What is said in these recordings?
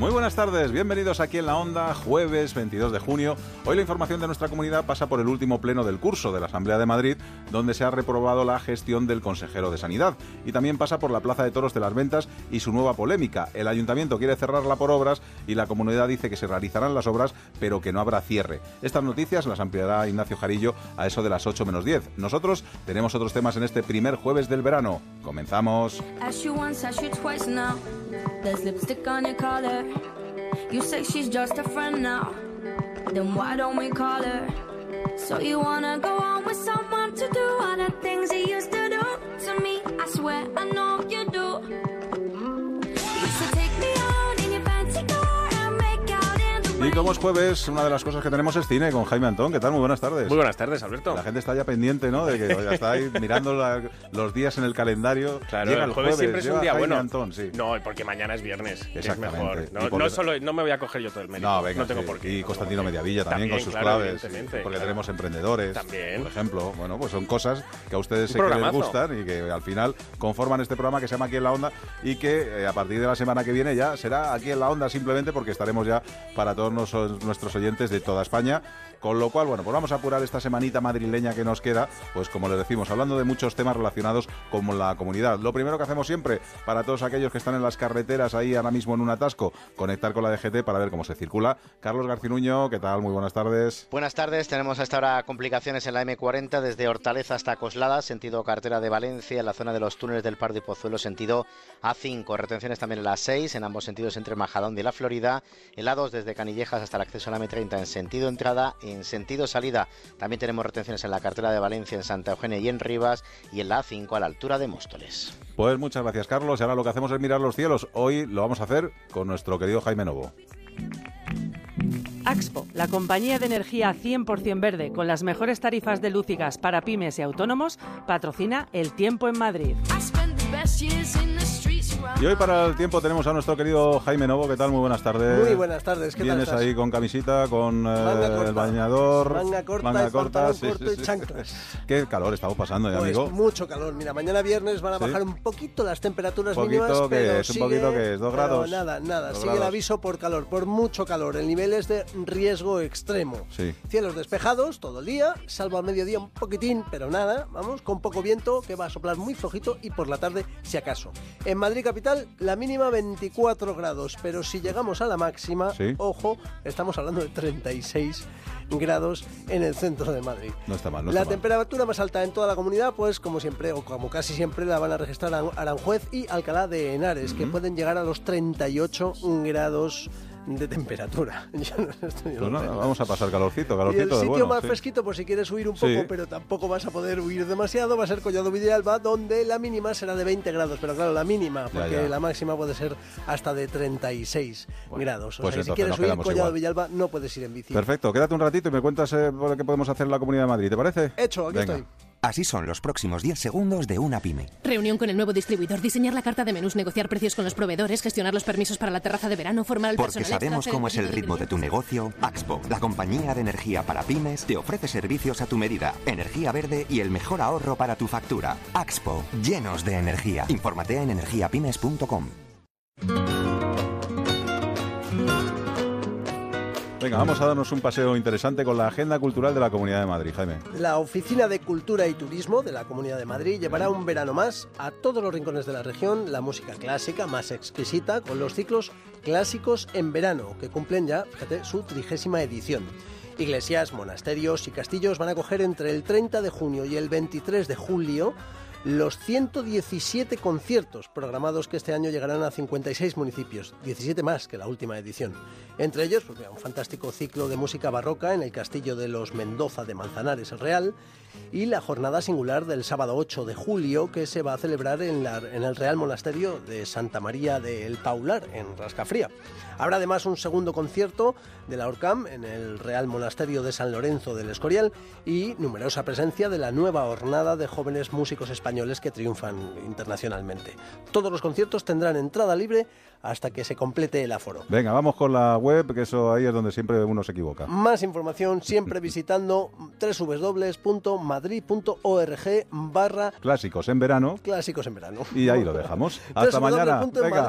Muy buenas tardes, bienvenidos aquí en la Onda, jueves 22 de junio. Hoy la información de nuestra comunidad pasa por el último pleno del curso de la Asamblea de Madrid, donde se ha reprobado la gestión del consejero de Sanidad. Y también pasa por la Plaza de Toros de las Ventas y su nueva polémica. El ayuntamiento quiere cerrarla por obras y la comunidad dice que se realizarán las obras, pero que no habrá cierre. Estas noticias las ampliará Ignacio Jarillo a eso de las 8 menos 10. Nosotros tenemos otros temas en este primer jueves del verano. Comenzamos. You say she's just a friend now. Then why don't we call her? So you wanna go on with someone to do all the things he used to do to me? I swear I know you do. Y como es jueves, una de las cosas que tenemos es cine con Jaime Antón. ¿Qué tal? Muy buenas tardes. Muy buenas tardes, Alberto. La gente está ya pendiente, ¿no? De que está ahí mirando los días en el calendario. Claro, el, jueves, siempre es un día bueno. Antón, sí. No, porque mañana es viernes. Exactamente. Es mejor. No, solo, no me voy a coger yo todo el mérito. No, venga, no tengo por qué. Y Constantino Mediavilla también, con sus claves. Porque tenemos emprendedores. También. Por ejemplo. Bueno, pues son cosas que a ustedes sé que les gustan y que al final conforman este programa que se llama Aquí en la Onda y que eh, a partir de la semana que viene ya será Aquí en la Onda simplemente porque estaremos ya para todos nuestros oyentes de toda España. Con lo cual, bueno, pues vamos a apurar esta semanita madrileña que nos queda, pues como les decimos, hablando de muchos temas relacionados con la comunidad. Lo primero que hacemos siempre, para todos aquellos que están en las carreteras ahí ahora mismo en un atasco, conectar con la DGT para ver cómo se circula. Carlos Garcinuño, ¿qué tal? Muy buenas tardes. Buenas tardes, tenemos hasta ahora complicaciones en la M40 desde Hortaleza hasta Coslada, sentido cartera de Valencia, en la zona de los túneles del Pardo y Pozuelo, sentido A5. Retenciones también en la 6, en ambos sentidos entre Majadón y la Florida. En la 2 desde Canillejas hasta el acceso a la M30 en sentido entrada en sentido salida también tenemos retenciones en la cartera de Valencia, en Santa Eugenia y en Rivas y en la A5 a la altura de Móstoles. Pues muchas gracias Carlos y ahora lo que hacemos es mirar los cielos. Hoy lo vamos a hacer con nuestro querido Jaime Novo. Axpo, la compañía de energía 100% verde con las mejores tarifas de luz y gas para pymes y autónomos, patrocina El Tiempo en Madrid. Y hoy para el tiempo tenemos a nuestro querido Jaime Novo. ¿Qué tal? Muy buenas tardes. Muy buenas tardes. ¿Qué Vienes ahí con camisita, con eh, el bañador, manga corta, manga corta sí, corto y chanclas. Qué calor estamos pasando, pues amigo. Mucho calor. Mira, mañana viernes van a bajar un poquito las temperaturas un mínimas, que pero es, sigue, un poquito que es, dos grados. Nada, nada. Sigue el aviso por calor, por mucho calor. El nivel es de riesgo extremo. Cielos despejados todo el día, salvo al mediodía un poquitín, pero nada. Vamos, con poco viento que va a soplar muy flojito y por la tarde, si acaso. En Madrid capital, la mínima 24 grados, pero si llegamos a la máxima, ojo, estamos hablando de 36 grados en el centro de Madrid. No está mal, no La está temperatura más alta en toda la comunidad, pues como siempre, o como casi siempre, la van a registrar Aranjuez y Alcalá de Henares, que pueden llegar a los 38 grados de temperatura. Pues vamos a pasar calorcito, calorcito. el sitio más fresquito, por si quieres huir un poco, pero tampoco vas a poder huir demasiado, va a ser Collado Villalba, donde la mínima será de 20 grados, pero claro, la mínima, porque la máxima puede ser hasta de 36 grados. O pues sea, si quieres huir Collado Villalba, no puedes ir en bici. Perfecto, quédate un ratito y me cuentas eh, qué podemos hacer en la Comunidad de Madrid, ¿te parece? Hecho, aquí estoy. Así son los próximos 10 segundos de una pyme. Reunión con el nuevo distribuidor, diseñar la carta de menús, negociar precios con los proveedores, gestionar los permisos para la terraza de verano, formar personal. Porque sabemos cómo es el ritmo de tu negocio, Axpo, la compañía de energía para pymes, te ofrece servicios a tu medida, energía verde y el mejor ahorro para tu factura. Axpo, llenos de energía. Infórmate en energiapymes.com. Venga, vamos a darnos un paseo interesante con la agenda cultural de la Comunidad de Madrid, Jaime. La Oficina de Cultura y Turismo de la Comunidad de Madrid llevará un verano más a todos los rincones de la región la música clásica más exquisita con los ciclos clásicos en verano, que cumplen ya, fíjate, su trigésima edición. Iglesias, monasterios y castillos van a coger entre el 30 de junio y el 23 de julio los 117 conciertos programados que este año llegarán a 56 municipios, 17 más que la última edición. Entre ellos, pues un fantástico ciclo de música barroca en el Castillo de los Mendoza de Manzanares, Real, y la jornada singular del sábado 8 de julio que se va a celebrar en, en el Real Monasterio de Santa María del Paular, en Rascafría. Habrá además un segundo concierto de la Orcam en el Real Monasterio de San Lorenzo del Escorial y numerosa presencia de la nueva hornada de jóvenes músicos españoles que triunfan internacionalmente. Todos los conciertos tendrán entrada libre hasta que se complete el aforo. Venga, vamos con la web, que eso ahí es donde siempre uno se equivoca. Más información siempre visitando www.madrid.org barra clásicos en verano. Clásicos en verano. Y ahí lo dejamos. Hasta mañana. Venga.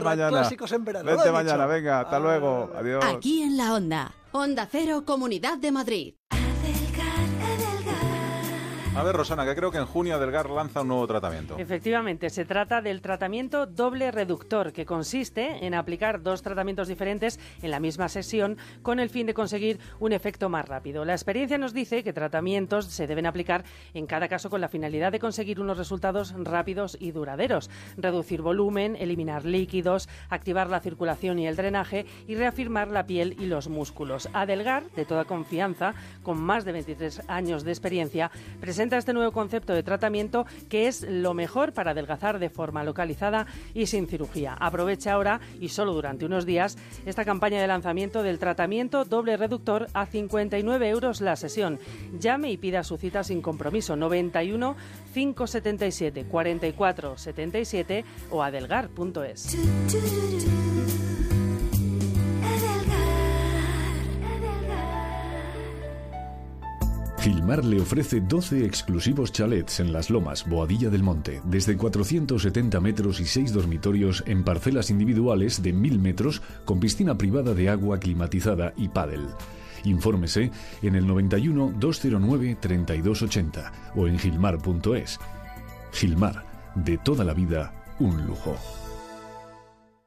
mañana. Clásicos en verano. Vente mañana, venga, hasta luego. Adiós. Aquí en la onda. Onda Cero, Comunidad de Madrid. A ver, Rosana, que creo que en junio Adelgar lanza un nuevo tratamiento. Efectivamente, se trata del tratamiento doble reductor, que consiste en aplicar dos tratamientos diferentes en la misma sesión con el fin de conseguir un efecto más rápido. La experiencia nos dice que tratamientos se deben aplicar en cada caso con la finalidad de conseguir unos resultados rápidos y duraderos, reducir volumen, eliminar líquidos, activar la circulación y el drenaje y reafirmar la piel y los músculos. Adelgar, de toda confianza, con más de 23 años de experiencia, presenta presenta este nuevo concepto de tratamiento que es lo mejor para adelgazar de forma localizada y sin cirugía. Aprovecha ahora y solo durante unos días esta campaña de lanzamiento del tratamiento doble reductor a 59 euros la sesión. Llame y pida su cita sin compromiso 91 577 44 77 o adelgar.es. Gilmar le ofrece 12 exclusivos chalets en Las Lomas, Boadilla del Monte, desde 470 metros y 6 dormitorios en parcelas individuales de 1000 metros con piscina privada de agua climatizada y pádel. Infórmese en el 91 209 3280 o en gilmar.es. Gilmar, de toda la vida, un lujo.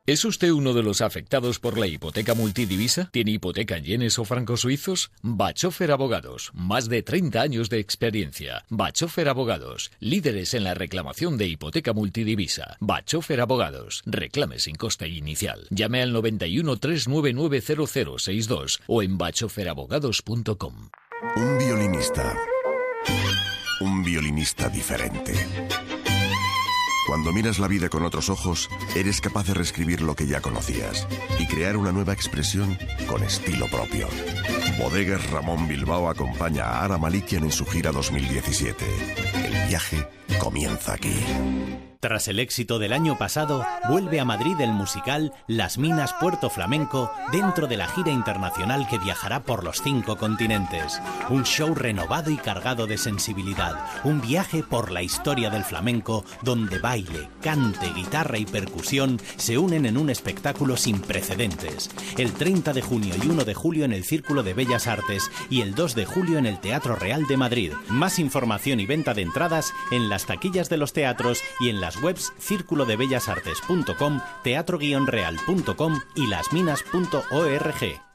¿Es usted uno de los afectados por la hipoteca multidivisa? ¿Tiene hipoteca en yenes o francos suizos? Bachofer Abogados, más de 30 años de experiencia. Bachofer Abogados, líderes en la reclamación de hipoteca multidivisa. Bachofer Abogados, reclame sin coste inicial. Llame al 91 399 0062 o en bachoferabogados.com. Un violinista. Un violinista diferente cuando miras la vida con otros ojos, eres capaz de reescribir lo que ya conocías y crear una nueva expresión con estilo propio. Bodegas Ramón Bilbao acompaña a Ara Malikian en su gira 2017. El viaje comienza aquí. Tras el éxito del año pasado, vuelve a Madrid el musical Las Minas Puerto Flamenco dentro de la gira internacional que viajará por los cinco continentes. Un show renovado y cargado de sensibilidad. Un viaje por la historia del flamenco donde baile, cante, guitarra y percusión se unen en un espectáculo sin precedentes. El 30 de junio y 1 de julio en el Círculo de Bellas Artes y el 2 de julio en el Teatro Real de Madrid. Más información y venta de entradas en las taquillas de los teatros y en las webs círculodebellasartes.com, teatro-real.com y lasminas.org.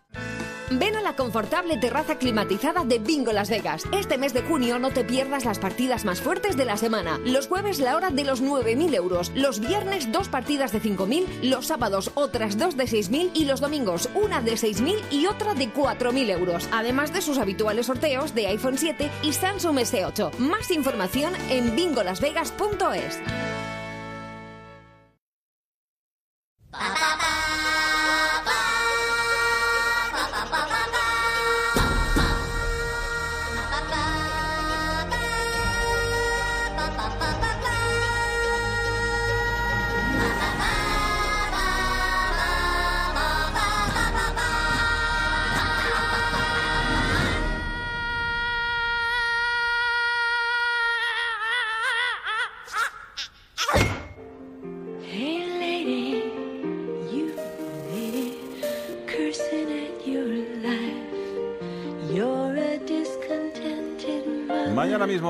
Ven a la confortable terraza climatizada de Bingo Las Vegas. Este mes de junio no te pierdas las partidas más fuertes de la semana. Los jueves la hora de los 9.000 euros, los viernes dos partidas de 5.000, los sábados otras dos de 6.000 y los domingos una de 6.000 y otra de 4.000 euros. Además de sus habituales sorteos de iPhone 7 y Samsung S8. Más información en bingolasvegas.es.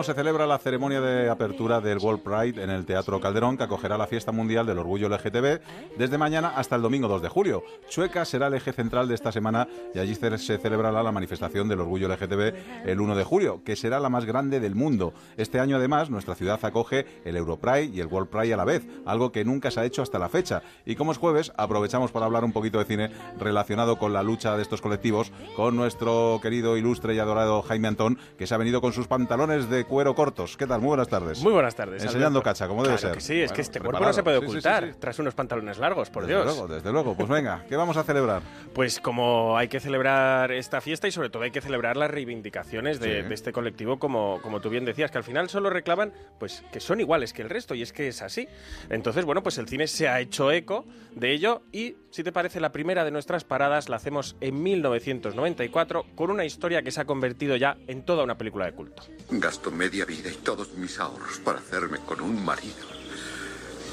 se celebra la ceremonia de apertura del World Pride en el Teatro Calderón, que acogerá la fiesta mundial del orgullo LGTB desde mañana hasta el domingo 2 de julio. Chueca será el eje central de esta semana y allí se celebrará la manifestación del orgullo LGTB el 1 de julio, que será la más grande del mundo. Este año, además, nuestra ciudad acoge el Europride y el World Pride a la vez, algo que nunca se ha hecho hasta la fecha. Y como es jueves, aprovechamos para hablar un poquito de cine relacionado con la lucha de estos colectivos con nuestro querido, ilustre y adorado Jaime Antón, que se ha venido con sus pantalones de cuero cortos. ¿Qué tal? Muy buenas tardes. Muy buenas tardes. Enseñando cacha, como debe ser. sí, es que este cuerpo no se puede ocultar tras unos pantalones largos, por desde Dios. Luego, desde luego. Pues venga, ¿qué vamos a celebrar? Pues como hay que celebrar esta fiesta y sobre todo hay que celebrar las reivindicaciones de, este colectivo, como, como tú bien decías, que al final solo reclaman pues que son iguales que el resto y es que es así. Entonces, bueno, pues el cine se ha hecho eco de ello y, si te parece, la primera de nuestras paradas la hacemos en 1994 con una historia que se ha convertido ya en toda una película de culto. Gasto media vida y todos mis ahorros para hacerme con un marido.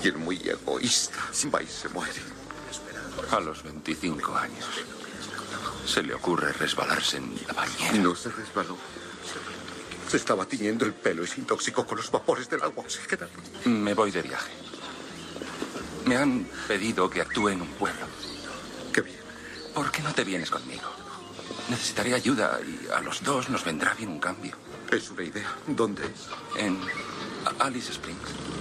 Y el muy egoísta va y se muere. A los 25 años. Se le ocurre resbalarse en la bañera. No se resbaló. Se estaba tiñendo el pelo y se intoxicó con los vapores del agua oxigenada. Me voy de viaje. Me han pedido que actúe en un pueblo. Qué bien. ¿Por qué no te vienes conmigo? Necesitaré ayuda y a los dos nos vendrá bien un cambio. Es una idea. ¿Dónde es? En Alice Springs.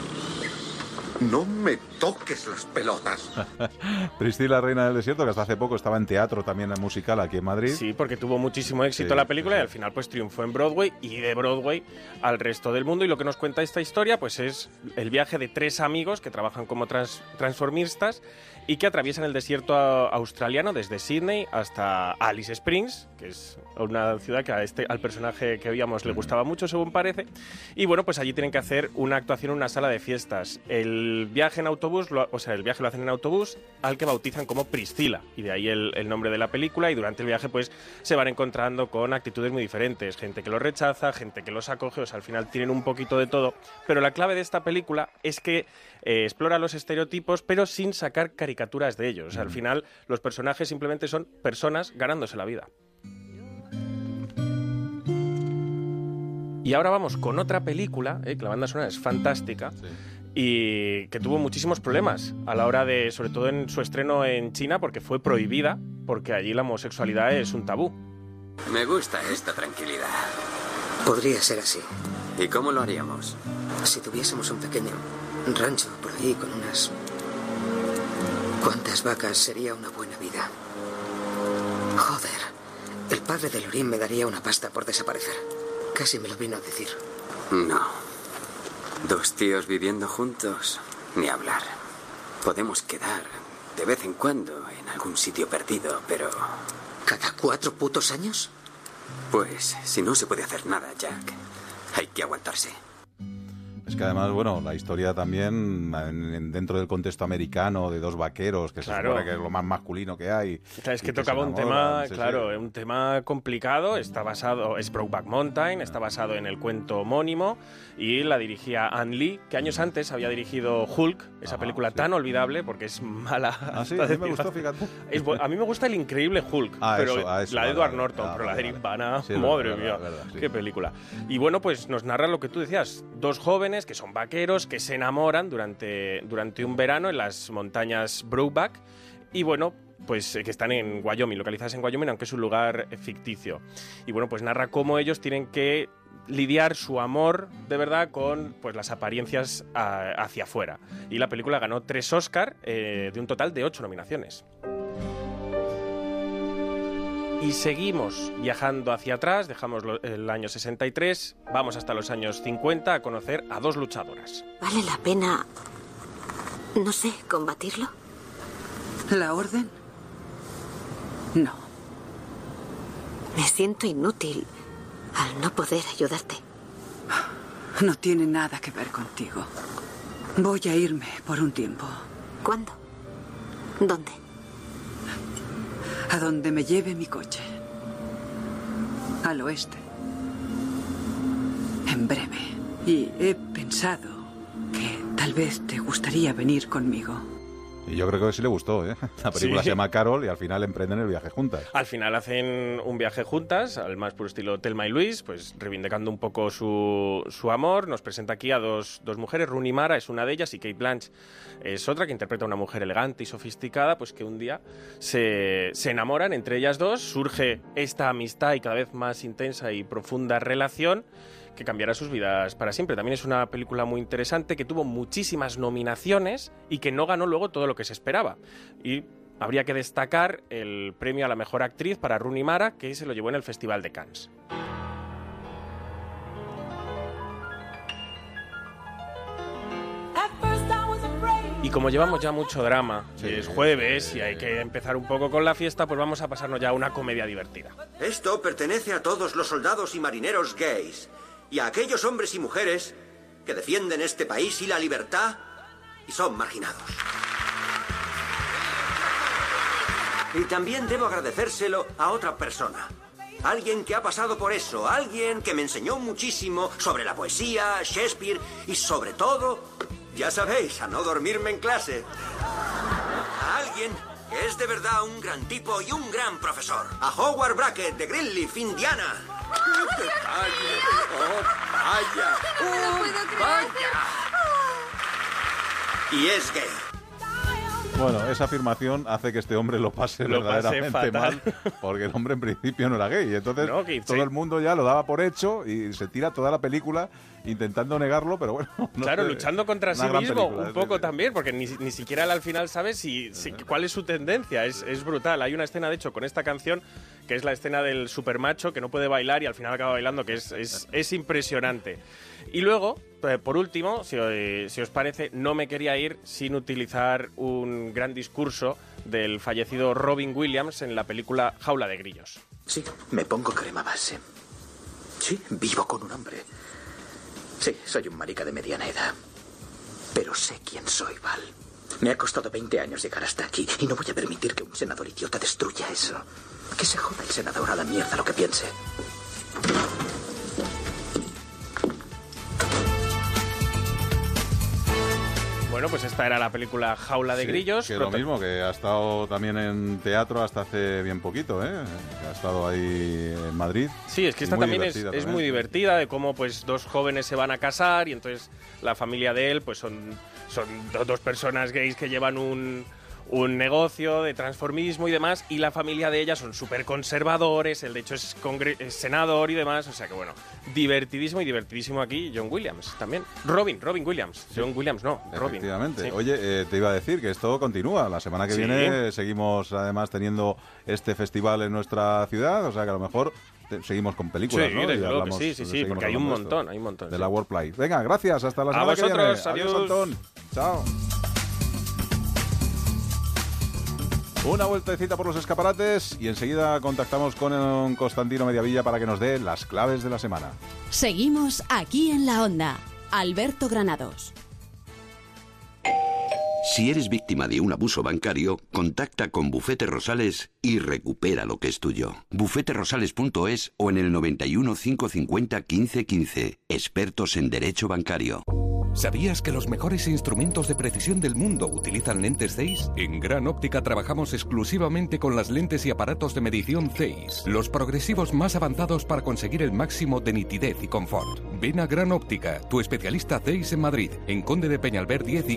No me toques las pelotas. Priscila, Reina del Desierto, que hasta hace poco estaba en teatro también en musical aquí en Madrid. Sí, porque tuvo muchísimo éxito la película y al final pues triunfó en Broadway y de Broadway al resto del mundo. Y lo que nos cuenta esta historia pues es el viaje de tres amigos que trabajan como transformistas y que atraviesan el desierto australiano desde Sydney hasta Alice Springs, que es una ciudad que este, al personaje que veíamos le gustaba mucho, según parece. Y bueno, pues allí tienen que hacer una actuación en una sala de fiestas. El viaje en autobús, o sea, el viaje lo hacen en autobús, al que bautizan como Priscila, y de ahí el, el nombre de la película. Y durante el viaje, pues se van encontrando con actitudes muy diferentes: gente que los rechaza, gente que los acoge, o sea, al final tienen un poquito de todo. Pero la clave de esta película es que eh, explora los estereotipos, pero sin sacar caricaturas de ellos. al final, los personajes simplemente son personas ganándose la vida. Y ahora vamos con otra película, eh, que la banda sonora es fantástica. Y que tuvo muchísimos problemas a la hora de, sobre todo en su estreno en China, porque fue prohibida, porque allí la homosexualidad es un tabú. Me gusta esta tranquilidad. Podría ser así. ¿Y cómo lo haríamos? Si tuviésemos un pequeño rancho por ahí con unas... ¿Cuántas vacas sería una buena vida? Joder, el padre de Lorín me daría una pasta por desaparecer. Casi me lo vino a decir. No. Dos tíos viviendo juntos, ni hablar. Podemos quedar de vez en cuando en algún sitio perdido, pero... ¿Cada cuatro putos años? Pues si no se puede hacer nada, Jack, hay que aguantarse. Es que además, bueno, la historia también, dentro del contexto americano, de dos vaqueros, que se supone que es lo más masculino que hay. Es que tocaba un tema, claro, un tema complicado, está basado, es Brokeback Mountain, está basado en el cuento homónimo, y la dirigía Ann Lee, que años antes había dirigido Hulk, esa película tan olvidable, porque es mala. Ah, sí, a mí me gustó, fíjate. a mí me gusta el increíble Hulk, ah, pero la de Edward Norton, pero la de Eric Bana, madre mía, qué película. Y bueno, pues nos narra lo que tú decías, dos jóvenes que son vaqueros, que se enamoran durante, durante un verano en las montañas Brokeback y bueno, pues eh, que están en Wyoming, localizadas en Wyoming, aunque es un lugar ficticio. Y bueno, pues narra cómo ellos tienen que lidiar su amor de verdad con pues las apariencias hacia afuera. Y la película ganó tres Oscar eh, de un total de ocho nominaciones. Y seguimos viajando hacia atrás, dejamos el año 63, vamos hasta los años 50 a conocer a dos luchadoras. ¿Vale la pena, no sé, combatirlo? ¿La orden? No. Me siento inútil al no poder ayudarte. No tiene nada que ver contigo. Voy a irme por un tiempo. ¿Cuándo? ¿Dónde? A donde me lleve mi coche. Al oeste. En breve. Y he pensado que tal vez te gustaría venir conmigo. Y yo creo que sí le gustó, ¿eh? La película se llama Carol y al final emprenden el viaje juntas. Al final hacen un viaje juntas, al más puro estilo Telma y Luis, pues reivindicando un poco su, su amor. Nos presenta aquí a dos, dos mujeres, Rooney Mara es una de ellas y Kate Blanche es otra, que interpreta a una mujer elegante y sofisticada, pues que un día se, se enamoran entre ellas dos, surge esta amistad y cada vez más intensa y profunda relación que cambiará sus vidas para siempre. También es una película muy interesante que tuvo muchísimas nominaciones y que no ganó luego todo lo que se esperaba. Y habría que destacar el premio a la mejor actriz para Rooney Mara, que se lo llevó en el Festival de Cannes. Y como llevamos ya mucho drama, sí, es jueves y hay que empezar un poco con la fiesta, pues vamos a pasarnos ya a una comedia divertida. Esto pertenece a todos los soldados y marineros gays y a aquellos hombres y mujeres que defienden este país y la libertad y son marginados. Y también debo agradecérselo a otra persona. Alguien que ha pasado por eso, alguien que me enseñó muchísimo sobre la poesía, Shakespeare y sobre todo, ya sabéis, a no dormirme en clase. A alguien que es de verdad un gran tipo y un gran profesor. A Howard Brackett de Greenleaf, Indiana. ¡Oh, vaya! ¡Oh, vaya! Y es gay. Bueno, esa afirmación hace que este hombre lo pase verdaderamente mal, porque el hombre en principio no era gay. Entonces todo el mundo ya lo daba por hecho y se tira toda la película intentando negarlo, pero bueno. claro, luchando contra sí mismo un poco también, porque ni, siquiera al final sabe si, cuál es su tendencia. Es, es brutal. Hay una escena, de hecho, con esta canción que es la escena del supermacho que no puede bailar y al final acaba bailando, que es, es, es impresionante. Y luego, eh, por último, eh, si, os parece, no me quería ir sin utilizar un gran discurso del fallecido Robin Williams en la película Jaula de Grillos. Sí, me pongo crema base. Sí, vivo con un hombre. Sí, soy un marica de mediana edad. Pero sé quién soy, Val. Me ha costado 20 años llegar hasta aquí y no voy a permitir que un senador idiota destruya eso. Que se joda el senador a la mierda lo que piense. Bueno, pues esta era la película Jaula de Grillos. Que lo mismo, que ha estado también en teatro hasta hace bien poquito, ¿eh? ha estado ahí en Madrid. Sí, es que esta también es, es, muy divertida, de cómo pues dos jóvenes se van a casar y entonces la familia de él pues son, son dos personas gays que llevan un un negocio de transformismo y demás, y la familia de ella son súper conservadores, el de hecho es, senador y demás, o sea que bueno, divertidísimo y divertidísimo aquí John Williams también. Robin, Robin Williams, John Williams no, Robin. Efectivamente. Oye, eh, te iba a decir que esto continúa, la semana que viene seguimos además teniendo este festival en nuestra ciudad, o sea que a lo mejor seguimos con películas, ¿no? sí, sí, sí, porque hay un montón, hay un montón. De la Worldplay. Venga, gracias, hasta la semana que viene. Adiós, adiós Chao. Una vueltecita por los escaparates y enseguida contactamos con Constantino Mediavilla para que nos dé las claves de la semana. Seguimos aquí en la onda. Alberto Granados. Si eres víctima de un abuso bancario, contacta con Bufete Rosales y recupera lo que es tuyo. bufeterosales.es o en el 91 550 1515. Expertos en Derecho Bancario. ¿Sabías que los mejores instrumentos de precisión del mundo utilizan lentes Zeiss? En Gran Óptica trabajamos exclusivamente con las lentes y aparatos de medición Zeiss, los progresivos más avanzados para conseguir el máximo de nitidez y confort. Ven a Gran Óptica, tu especialista Zeiss en Madrid, en Conde de Peñalver 10 y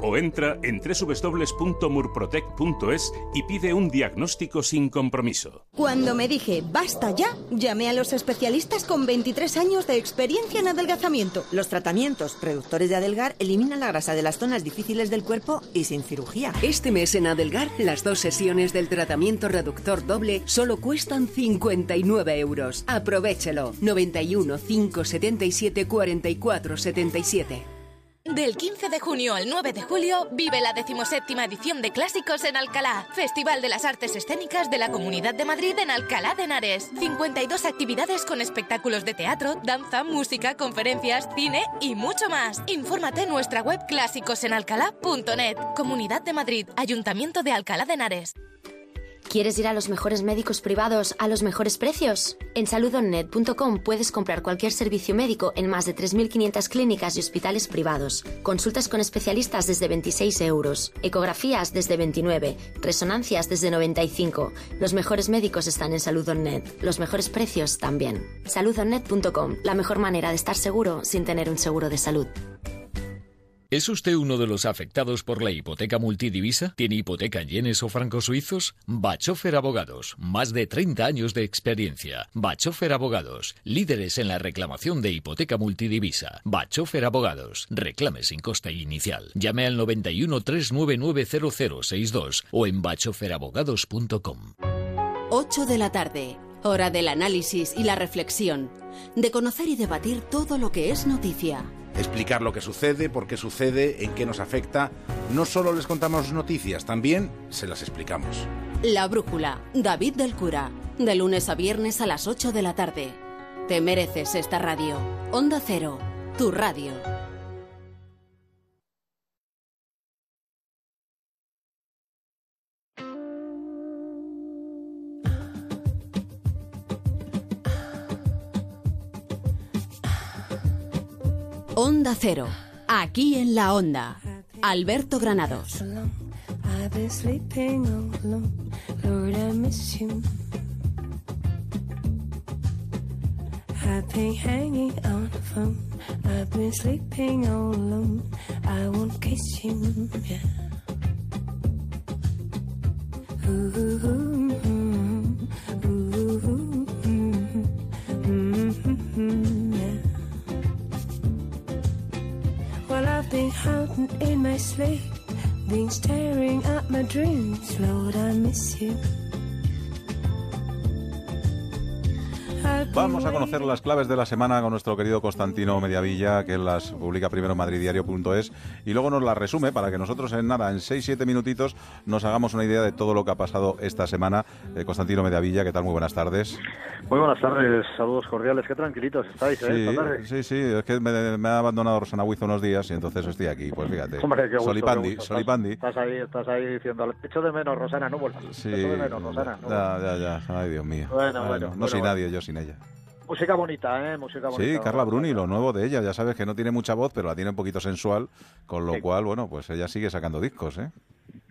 o entra en www.murprotec.es y pide un diagnóstico sin compromiso. Cuando me dije basta ya, llamé a los especialistas con 23 años de experiencia en adelgazamiento. Los tratamientos reductores de Adelgar eliminan la grasa de las zonas difíciles del cuerpo y sin cirugía. Este mes en Adelgar, las dos sesiones del tratamiento reductor doble solo cuestan 59 euros. Aprovechelo. 91 577 44 77. Del 15 de junio al 9 de julio vive la decimoséptima edición de Clásicos en Alcalá, Festival de las Artes Escénicas de la Comunidad de Madrid en Alcalá de Henares. 52 actividades con espectáculos de teatro, danza, música, conferencias, cine y mucho más. Infórmate en nuestra web clásicosenalcalá.net. Comunidad de Madrid, Ayuntamiento de Alcalá de Henares. ¿Quieres ir a los mejores médicos privados a los mejores precios? En saludonnet.com puedes comprar cualquier servicio médico en más de 3.500 clínicas y hospitales privados. Consultas con especialistas desde 26 euros, ecografías desde 29, resonancias desde 95. Los mejores médicos están en Saludonnet, los mejores precios también. Saludonnet.com, la mejor manera de estar seguro sin tener un seguro de salud. ¿Es usted uno de los afectados por la hipoteca multidivisa? ¿Tiene hipoteca en yenes o francos suizos? Bachofer Abogados, más de 30 años de experiencia. Bachofer Abogados, líderes en la reclamación de hipoteca multidivisa. Bachofer Abogados, reclame sin coste inicial. Llame al 91 399 0062 o en bachoferabogados.com. 8 de la tarde, hora del análisis y la reflexión, de conocer y debatir todo lo que es noticia explicar lo que sucede, por qué sucede, en qué nos afecta. No solo les contamos noticias, también se las explicamos. La Brújula, David del Cura, de lunes a viernes a las 8 de la tarde. Te mereces esta radio. Onda Cero, tu radio. Onda Cero, aquí en la Onda. Alberto Granados. I've been hanging on the phone, I've been sleeping all alone, I won't kiss you, yeah. Ooh, Hiding in my sleep, been staring at my dreams. Lord, I miss you. Vamos a conocer las claves de la semana con nuestro querido Constantino Mediavilla, que las publica primero en madridiario.es y luego nos las resume para que nosotros en nada, en 6-7 minutitos, nos hagamos una idea de todo lo que ha pasado esta semana. Eh, Constantino Mediavilla, ¿qué tal? Muy buenas tardes. Muy buenas tardes, saludos cordiales, qué tranquilitos estáis, ¿eh? Sí, tarde. sí, sí, es que me, ha abandonado Rosana Huizo unos días y entonces estoy aquí, pues fíjate. Hombre, qué gusto, Solipandi, Solipandi. Estás, ahí, estás ahí diciendo, echo de menos, Rosana, no vuelvas. Sí, echo de menos, Rosana. No ya, ya, ya, ay Dios mío. Bueno, bueno. No soy nadie, yo sin ella. Música bonita, ¿eh? Música bonita. Sí, Carla Bruni, lo nuevo de ella. Ya sabes que no tiene mucha voz, pero la tiene un poquito sensual, con lo cual, bueno, pues ella sigue sacando discos, ¿eh?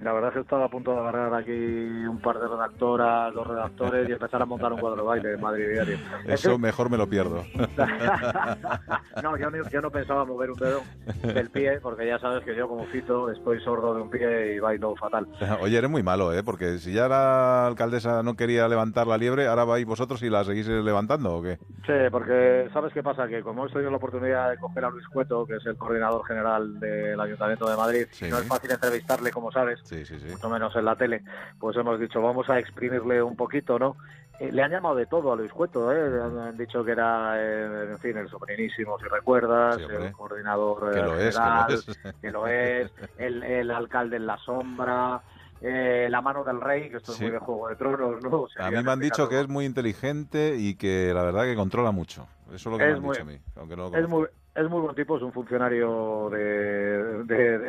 La verdad es que estaba a punto de agarrar aquí un par de redactoras, dos redactores y empezar a montar un cuadro de baile en Madrid Diario. Eso mejor me lo pierdo. no, yo no, yo no pensaba mover un dedo del pie, porque ya sabes que yo como Fito estoy sordo de un pie y bailo fatal. Oye, eres muy malo, ¿eh? Porque si ya la alcaldesa no quería levantar la liebre, ahora vais vosotros y la seguís levantando, ¿o qué? Sí, porque ¿sabes qué pasa? Que como he tenido la oportunidad de coger a Luis Cueto, que es el coordinador general del Ayuntamiento de Madrid, no es fácil entrevistarle, como sabes, sí, sí, sí. mucho menos en la tele, pues hemos dicho, vamos a exprimirle un poquito, ¿no? Eh, le han llamado de todo a Luis Cueto, ¿eh? Han dicho que era, eh, en fin, el sobrinísimo, si recuerdas, el coordinador que lo general, es, que lo es, el, el alcalde en la sombra, eh, la mano del rey, que esto es muy de Juego de Tronos, ¿no? a mí me han dicho que es muy inteligente y que la verdad que controla mucho. Eso es lo que me han dicho a mí. Aunque no es, muy, es muy buen tipo, es un funcionario de,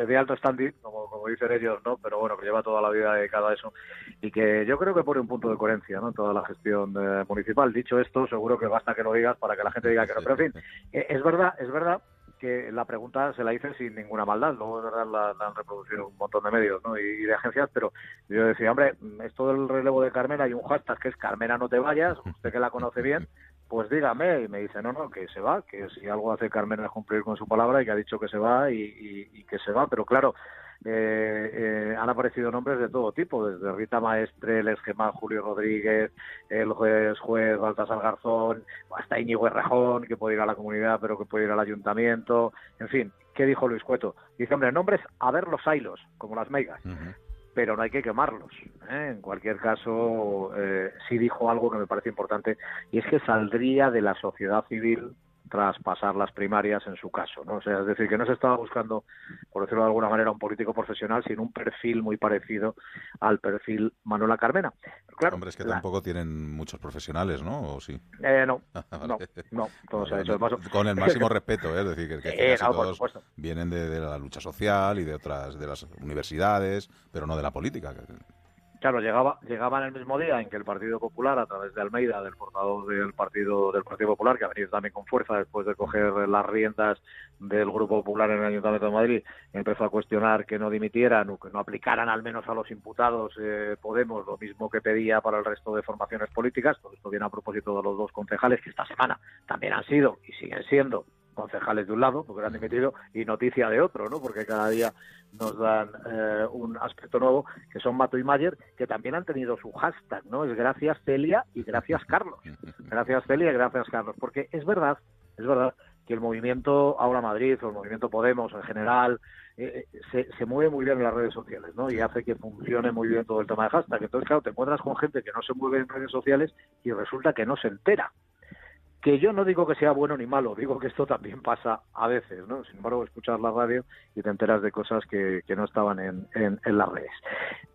de, alto standing, como, como, dicen ellos, ¿no? Pero bueno, que lleva toda la vida dedicada a eso y que yo creo que pone un punto de coherencia, ¿no? Toda la gestión eh, municipal. Dicho esto, seguro que basta que lo digas para que la gente diga que no. Pero en fin, eh, es verdad, es verdad que la pregunta se la hice sin ninguna maldad. Luego, de verdad, la, han reproducido un montón de medios ¿no? y, de agencias, pero yo decía, hombre, esto del relevo de Carmena, hay un hashtag que es Carmena no te vayas, usted que la conoce bien, pues dígame. Y me dice, no, no, que se va, que si algo hace Carmena es cumplir con su palabra y que ha dicho que se va y que se va. Pero claro, eh, eh, han aparecido nombres de todo tipo, desde Rita Maestre, el esquema Julio Rodríguez, el juez, juez Baltasar Garzón, hasta Íñigo Errejón, que puede ir a la comunidad pero que puede ir al ayuntamiento, en fin, ¿qué dijo Luis Cueto? Dice, hombre, nombres a ver los ailos, como las meigas. Pero no hay que quemarlos. ¿eh? En cualquier caso, eh, sí dijo algo que me parece importante, y es que saldría de la sociedad civil tras pasar las primarias en su caso, ¿no? O sea, es decir, que no se estaba buscando, por decirlo de alguna manera, un político profesional, sino un perfil muy parecido al perfil Manuela Carmena. claro, Hombre, es que tampoco tienen muchos profesionales, ¿no? ¿O sí? Eh, no, no, no, todo se ha hecho. Con el máximo respeto, ¿eh? es decir, que, que casi todos vienen de, de, la lucha social y de otras, de las universidades, pero no de la política. Claro, llegaba, llegaba en el mismo día en que el Partido Popular, a través de Almeida, del portador del Partido del Partido Popular, que ha venido también con fuerza después de coger las riendas del Grupo Popular en el Ayuntamiento de Madrid, empezó a cuestionar que no dimitieran o que no aplicaran al menos a los imputados eh, Podemos lo mismo que pedía para el resto de formaciones políticas. Todo esto viene a propósito de los dos concejales que esta semana también han sido y siguen siendo concejales de un lado, porque han dimitido, y noticia de otro, ¿no? Porque cada día nos dan eh, un aspecto nuevo, que son Mato y Mayer, que también han tenido su hashtag, ¿no? Es gracias Celia y gracias Carlos. Gracias Celia y gracias Carlos. Porque es verdad, es verdad que el movimiento Ahora Madrid o el movimiento Podemos en general eh, eh, se, se, mueve muy bien en las redes sociales, ¿no? Y hace que funcione muy bien todo el tema de hashtag. Entonces, claro, te encuentras con gente que no se mueve en redes sociales y resulta que no se entera que yo no digo que sea bueno ni malo, digo que esto también pasa a veces, ¿no? Sin embargo, escuchas la radio y te enteras de cosas que, que no estaban en, en, las redes.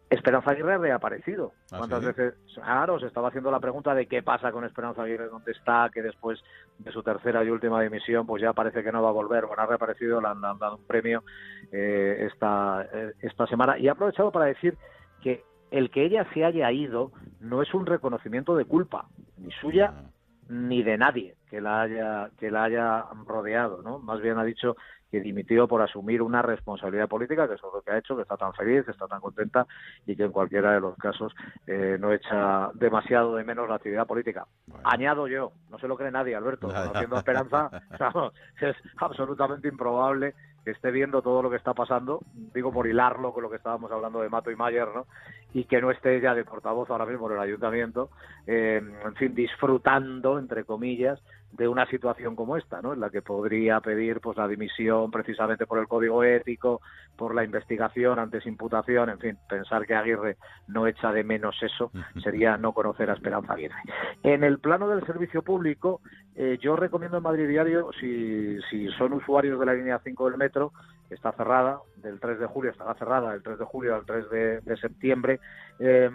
Esperanza Aguirre ha reaparecido. ¿Ah, ¿Cuántas veces? Claro, se estaba haciendo la pregunta de qué pasa con Esperanza Aguirre, dónde está, que después de su tercera y última dimisión, pues ya parece que no va a volver. Bueno, ha reaparecido, le han, dado un premio eh, esta, eh, esta semana y ha aprovechado para decir que el que ella se haya ido no es un reconocimiento de culpa, ni suya ni de nadie que la haya que la haya rodeado, ¿no? Más bien ha dicho que dimitió por asumir una responsabilidad política, que es lo que ha hecho, que está tan feliz, que está tan contenta y que en cualquiera de los casos eh, no echa demasiado de menos la actividad política. Añado yo, no se lo cree nadie, Alberto, conociendo Esperanza, es absolutamente improbable que esté viendo todo lo que está pasando, digo por hilarlo con lo que estábamos hablando de Mato y Mayer, ¿no? Y que no esté ya de portavoz ahora mismo en el ayuntamiento, eh, en fin, disfrutando, entre comillas, de una situación como esta, ¿no? En la que podría pedir pues la dimisión precisamente por el código ético, por la investigación antes imputación, en fin, pensar que Aguirre no echa de menos eso sería no conocer a Esperanza Aguirre. En el plano del servicio público, eh, yo recomiendo en Madrid Diario, si, si son usuarios de la línea 5 del metro, está cerrada, del 3 de julio estará cerrada, del 3 de julio al 3 de, septiembre, eh,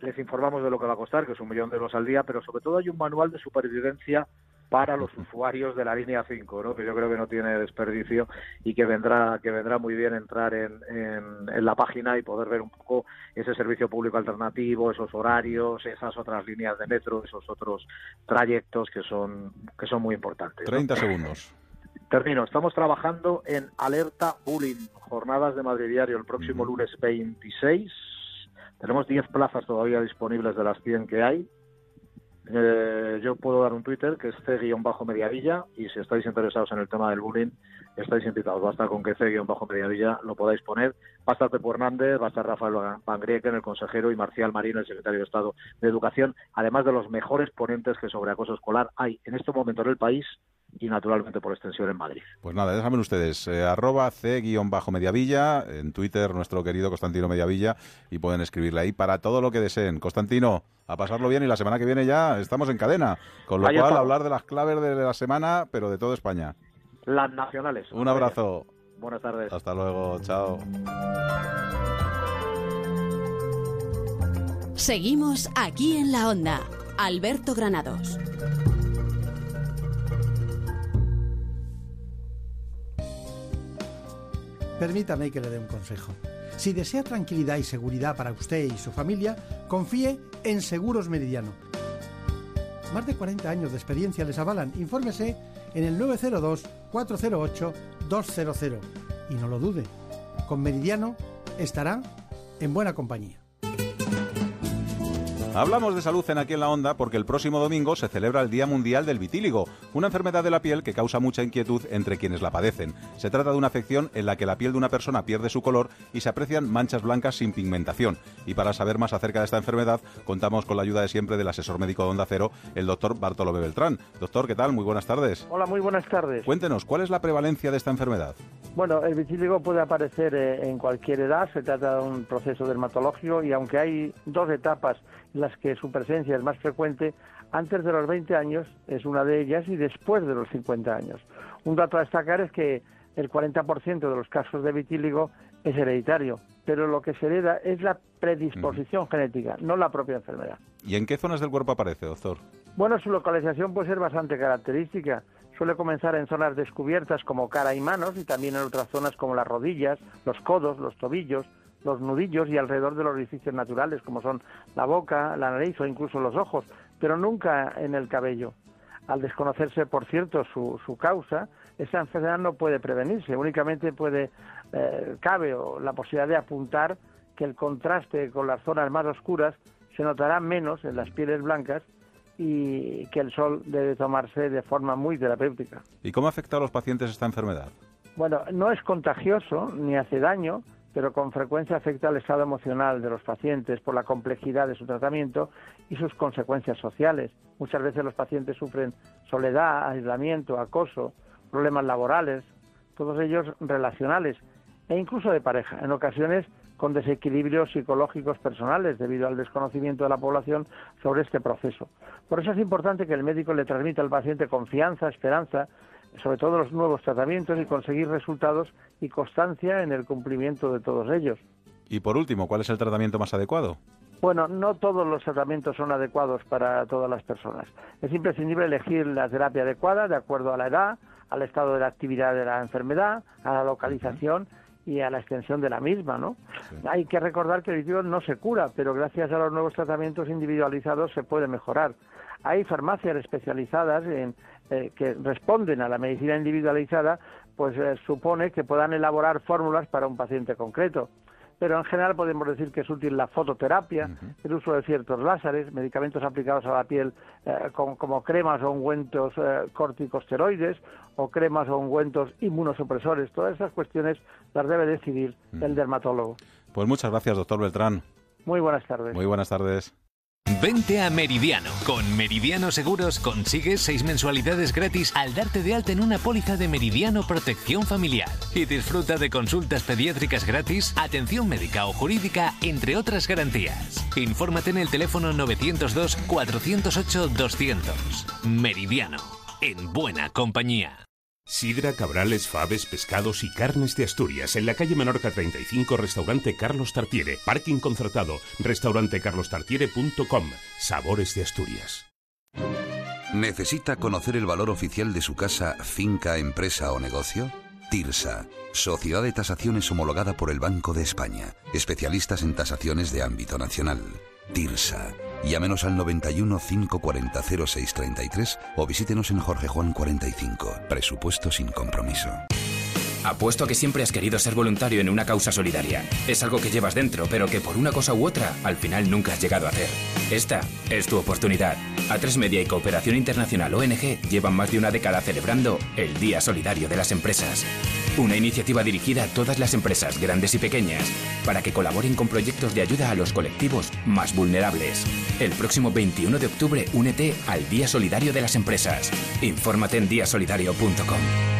les informamos de lo que va a costar, que es un millón de euros al día, pero sobre todo hay un manual de supervivencia para los usuarios de la línea 5, ¿no? que yo creo que no tiene desperdicio y que vendrá que vendrá muy bien entrar en, en, la página y poder ver un poco ese servicio público alternativo, esos horarios, esas otras líneas de metro, esos otros trayectos que son que son muy importantes. 30 segundos. Termino. Estamos trabajando en Alerta Bullying, jornadas de Madrid Diario el próximo lunes 26. Tenemos 10 plazas todavía disponibles de las 100 que hay. Eh, yo puedo dar un Twitter que es C-Mediavilla y si estáis interesados en el tema del bullying, estáis invitados. Basta con que C-Mediavilla lo podáis poner. Va a estar Pepo Hernández, va a estar Rafael Van Grieken, el consejero, y Marcial Marino, el secretario de Estado de Educación, además de los mejores ponentes que sobre acoso escolar hay en este momento en el país y naturalmente por extensión en Madrid. Pues nada, déjame ustedes, eh, arroba c-mediavilla, en Twitter nuestro querido Constantino Mediavilla y pueden escribirle ahí para todo lo que deseen. Constantino, a pasarlo bien y la semana que viene ya estamos en cadena, con lo cual hablar de las claves de la semana, pero de toda España. Las nacionales. Un abrazo. Buenas tardes. Hasta luego, chao. Seguimos aquí en la onda. Alberto Granados. Permítame que le dé un consejo. Si desea tranquilidad y seguridad para usted y su familia, confíe en Seguros Meridiano. Más de 40 años de experiencia les avalan. Infórmese en el 902-408-200. Y no lo dude, con Meridiano estará en buena compañía. Hablamos de salud en aquí en la onda porque el próximo domingo se celebra el Día Mundial del Vitíligo, una enfermedad de la piel que causa mucha inquietud entre quienes la padecen. Se trata de una afección en la que la piel de una persona pierde su color y se aprecian manchas blancas sin pigmentación. Y para saber más acerca de esta enfermedad, contamos con la ayuda de siempre del asesor médico de Onda Cero, el doctor Bartolomé Beltrán. Doctor, ¿qué tal? Muy buenas tardes. Hola, muy buenas tardes. Cuéntenos, ¿cuál es la prevalencia de esta enfermedad? Bueno, el vitíligo puede aparecer eh, en cualquier edad, se trata de un proceso dermatológico y aunque hay dos etapas las que su presencia es más frecuente antes de los 20 años, es una de ellas, y después de los 50 años. Un dato a destacar es que el 40% de los casos de vitíligo es hereditario, pero lo que se hereda es la predisposición genética, no la propia enfermedad. ¿Y en qué zonas del cuerpo aparece, doctor? Bueno, su localización puede ser bastante característica. Suele comenzar en zonas descubiertas como cara y manos y también en otras zonas como las rodillas, los codos, los tobillos, los nudillos y alrededor de los orificios naturales, como son la boca, la nariz o incluso los ojos, pero nunca en el cabello. Al desconocerse, por cierto, su, su causa, esa enfermedad no puede prevenirse, únicamente puede, eh, cabe la posibilidad de apuntar que el contraste con las zonas más oscuras se notará menos en las pieles blancas y que el sol debe tomarse de forma muy terapéutica. ¿Y cómo afecta a los pacientes esta enfermedad? Bueno, no es contagioso ni hace daño, pero con frecuencia afecta al estado emocional de los pacientes por la complejidad de su tratamiento y sus consecuencias sociales. Muchas veces los pacientes sufren soledad, aislamiento, acoso, problemas laborales, todos ellos relacionales e incluso de pareja. En ocasiones con desequilibrios psicológicos personales debido al desconocimiento de la población sobre este proceso. Por eso es importante que el médico le transmita al paciente confianza, esperanza, sobre todo los nuevos tratamientos y conseguir resultados y constancia en el cumplimiento de todos ellos. Y por último, ¿cuál es el tratamiento más adecuado? Bueno, no todos los tratamientos son adecuados para todas las personas. Es imprescindible elegir la terapia adecuada de acuerdo a la edad, al estado de la actividad de la enfermedad, a la localización y a la extensión de la misma, ¿no? Hay que recordar que el vitiligo no se cura, pero gracias a los nuevos tratamientos individualizados se puede mejorar. Hay farmacias especializadas en, eh, que responden a la medicina individualizada, pues eh, supone que puedan elaborar fórmulas para un paciente concreto pero en general podemos decir que es útil la fototerapia, el uso de ciertos láseres, medicamentos aplicados a la piel eh, como, cremas o ungüentos eh, corticosteroides o cremas o ungüentos inmunosupresores. Todas esas cuestiones las debe decidir el dermatólogo. Pues muchas gracias, doctor Beltrán. Muy buenas tardes. Muy buenas tardes. Vente a Meridiano. Con Meridiano Seguros consigues seis mensualidades gratis al darte de alta en una póliza de Meridiano Protección Familiar. Y disfruta de consultas pediátricas gratis, atención médica o jurídica, entre otras garantías. Infórmate en el teléfono 902 408 200. Meridiano. En buena compañía. Sidra, cabrales, faves, pescados y carnes de Asturias. En la calle Menorca 35, restaurante Carlos Tartiere. Parking concertado. Restaurantecarlostartiere.com. Sabores de Asturias. ¿Necesita conocer el valor oficial de su casa, finca, empresa o negocio? TIRSA, Sociedad de Tasaciones homologada por el Banco de España. Especialistas en tasaciones de ámbito nacional. TIRSA. Llámenos al 91 540 0633 o visítenos en Jorge Juan 45. Presupuesto sin compromiso. Apuesto a que siempre has querido ser voluntario en una causa solidaria. Es algo que llevas dentro, pero que por una cosa u otra, al final nunca has llegado a hacer. Esta es tu oportunidad. A3 Media y Cooperación Internacional ONG llevan más de una década celebrando el Día Solidario de las Empresas. Una iniciativa dirigida a todas las empresas, grandes y pequeñas, para que colaboren con proyectos de ayuda a los colectivos más vulnerables. El próximo 21 de octubre, únete al Día Solidario de las Empresas. Infórmate en diasolidario.com.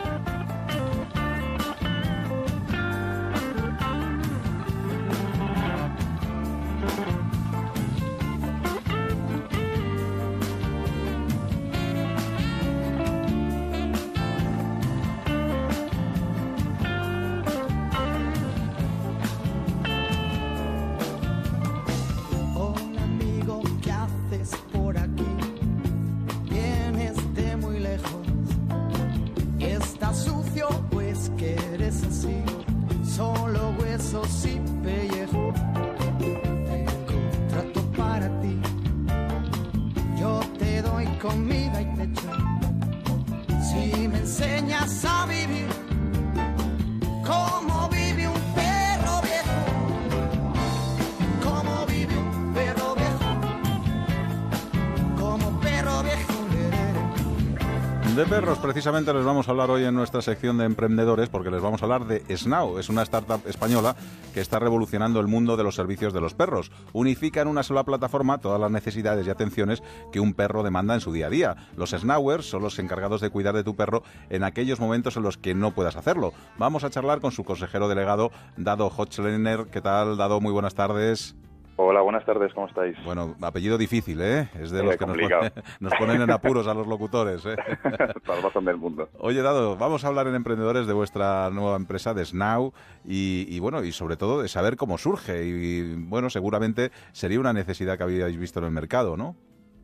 Precisamente les vamos a hablar hoy en nuestra sección de emprendedores porque les vamos a hablar de Snow. Es una startup española que está revolucionando el mundo de los servicios de los perros. Unifica en una sola plataforma todas las necesidades y atenciones que un perro demanda en su día a día. Los Snowers son los encargados de cuidar de tu perro en aquellos momentos en los que no puedas hacerlo. Vamos a charlar con su consejero delegado, Dado Hochlener. ¿Qué tal, Dado? Muy buenas tardes. Hola, buenas tardes, ¿cómo estáis? Bueno, apellido difícil, ¿eh? Es de los que nos, ponen en apuros a los locutores, ¿eh? razón del mundo. Oye, Dado, vamos a hablar en emprendedores de vuestra nueva empresa, de Snow, y, bueno, y sobre todo de saber cómo surge. Y, bueno, seguramente sería una necesidad que habíais visto en el mercado, ¿no?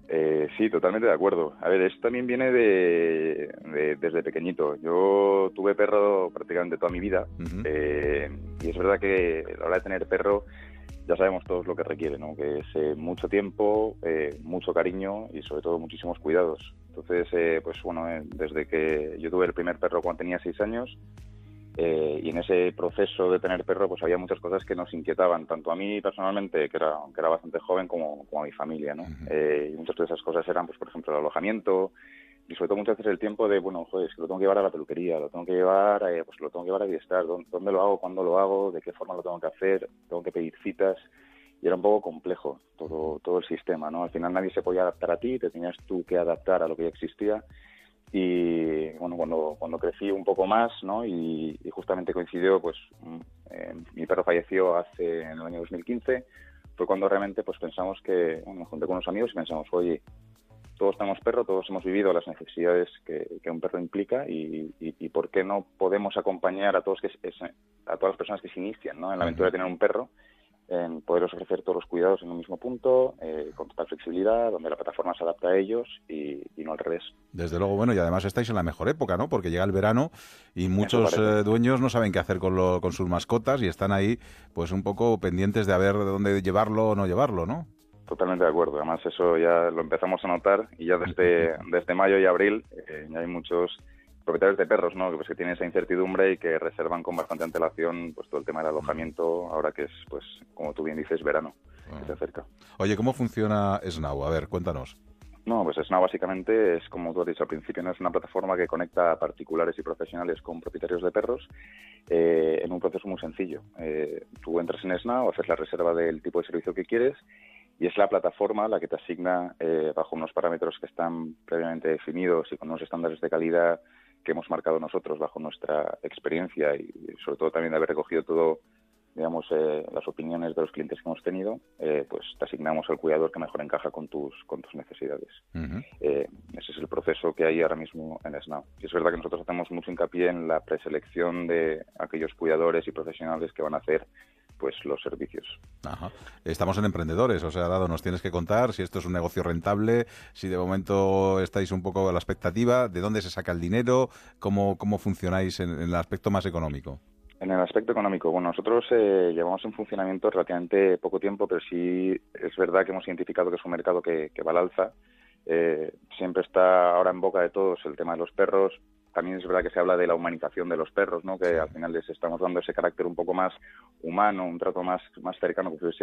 Eh, sí, totalmente de acuerdo. A ver, esto también viene de, desde pequeñito. Yo tuve perro prácticamente toda mi vida eh, y es verdad que a la hora de tener perro ya sabemos todos lo que requiere, ¿no? que es eh, mucho tiempo, eh, mucho cariño y sobre todo muchísimos cuidados. Entonces, eh, pues bueno, desde que yo tuve el primer perro cuando tenía seis años y en ese proceso de tener perro, pues había muchas cosas que nos inquietaban, tanto a mí personalmente, que era, que era bastante joven, como, como a mi familia. ¿no? y muchas de esas cosas eran, pues por ejemplo, el alojamiento, y sobre todo muchas veces el tiempo de, bueno, joder, es que lo tengo que llevar a la peluquería, lo tengo que llevar, eh, pues lo tengo que llevar a diestar, ¿dónde, lo hago, cuándo lo hago, de qué forma lo tengo que hacer, tengo que pedir citas, y era un poco complejo todo, todo el sistema, ¿no? Al final nadie se podía adaptar a ti, te tenías tú que adaptar a lo que ya existía, y bueno, cuando, cuando crecí un poco más, ¿no? Y, justamente coincidió, pues, mm, eh, mi perro falleció hace, en el año 2015, fue cuando realmente pues pensamos que, bueno, me junté con unos amigos y pensamos, oye, todos tenemos perro, todos hemos vivido las necesidades que, un perro implica y, por qué no podemos acompañar a todos que a todas las personas que se inician ¿no? en la aventura de tener un perro en poderles ofrecer todos los cuidados en un mismo punto, eh, con total flexibilidad, donde la plataforma se adapta a ellos y, no al revés. Desde luego, bueno, y además estáis en la mejor época, ¿no? Porque llega el verano y muchos eh, dueños no saben qué hacer con, con sus mascotas y están ahí, pues un poco pendientes de a ver dónde llevarlo o no llevarlo, ¿no? Totalmente de acuerdo. Además, eso ya lo empezamos a notar y ya desde, desde mayo y abril eh, ya hay muchos propietarios de perros, ¿no? Que, pues, que tienen esa incertidumbre y que reservan con bastante antelación pues todo el tema del alojamiento ahora que es, pues, como tú bien dices, verano que se acerca. Oye, ¿cómo funciona Snow? A ver, cuéntanos. No, pues Snow básicamente es, como tú has dicho al principio, ¿no? es una plataforma que conecta a particulares y profesionales con propietarios de perros eh, en un proceso muy sencillo. Eh, tú entras en Snow, haces la reserva del tipo de servicio que quieres y es la plataforma la que te asigna eh, bajo unos parámetros que están previamente definidos y con unos estándares de calidad que hemos marcado nosotros bajo nuestra experiencia y sobre todo también de haber recogido todo digamos eh, las opiniones de los clientes que hemos tenido eh, pues te asignamos al cuidador que mejor encaja con tus con tus necesidades. Ese es el proceso que hay ahora mismo en Snow y es verdad que nosotros hacemos mucho hincapié en la preselección de aquellos cuidadores y profesionales que van a hacer pues los servicios. Estamos en emprendedores, o sea, Dado, nos tienes que contar si esto es un negocio rentable, si de momento estáis un poco a la expectativa, de dónde se saca el dinero, cómo, cómo funcionáis en, el aspecto más económico. En el aspecto económico, bueno, nosotros eh, llevamos en funcionamiento relativamente poco tiempo, pero sí es verdad que hemos identificado que es un mercado que, va al alza. Eh, siempre está ahora en boca de todos el tema de los perros, también es verdad que se habla de la humanización de los perros, ¿no? que al final les estamos dando ese carácter un poco más humano, un trato más, más cercano, pues,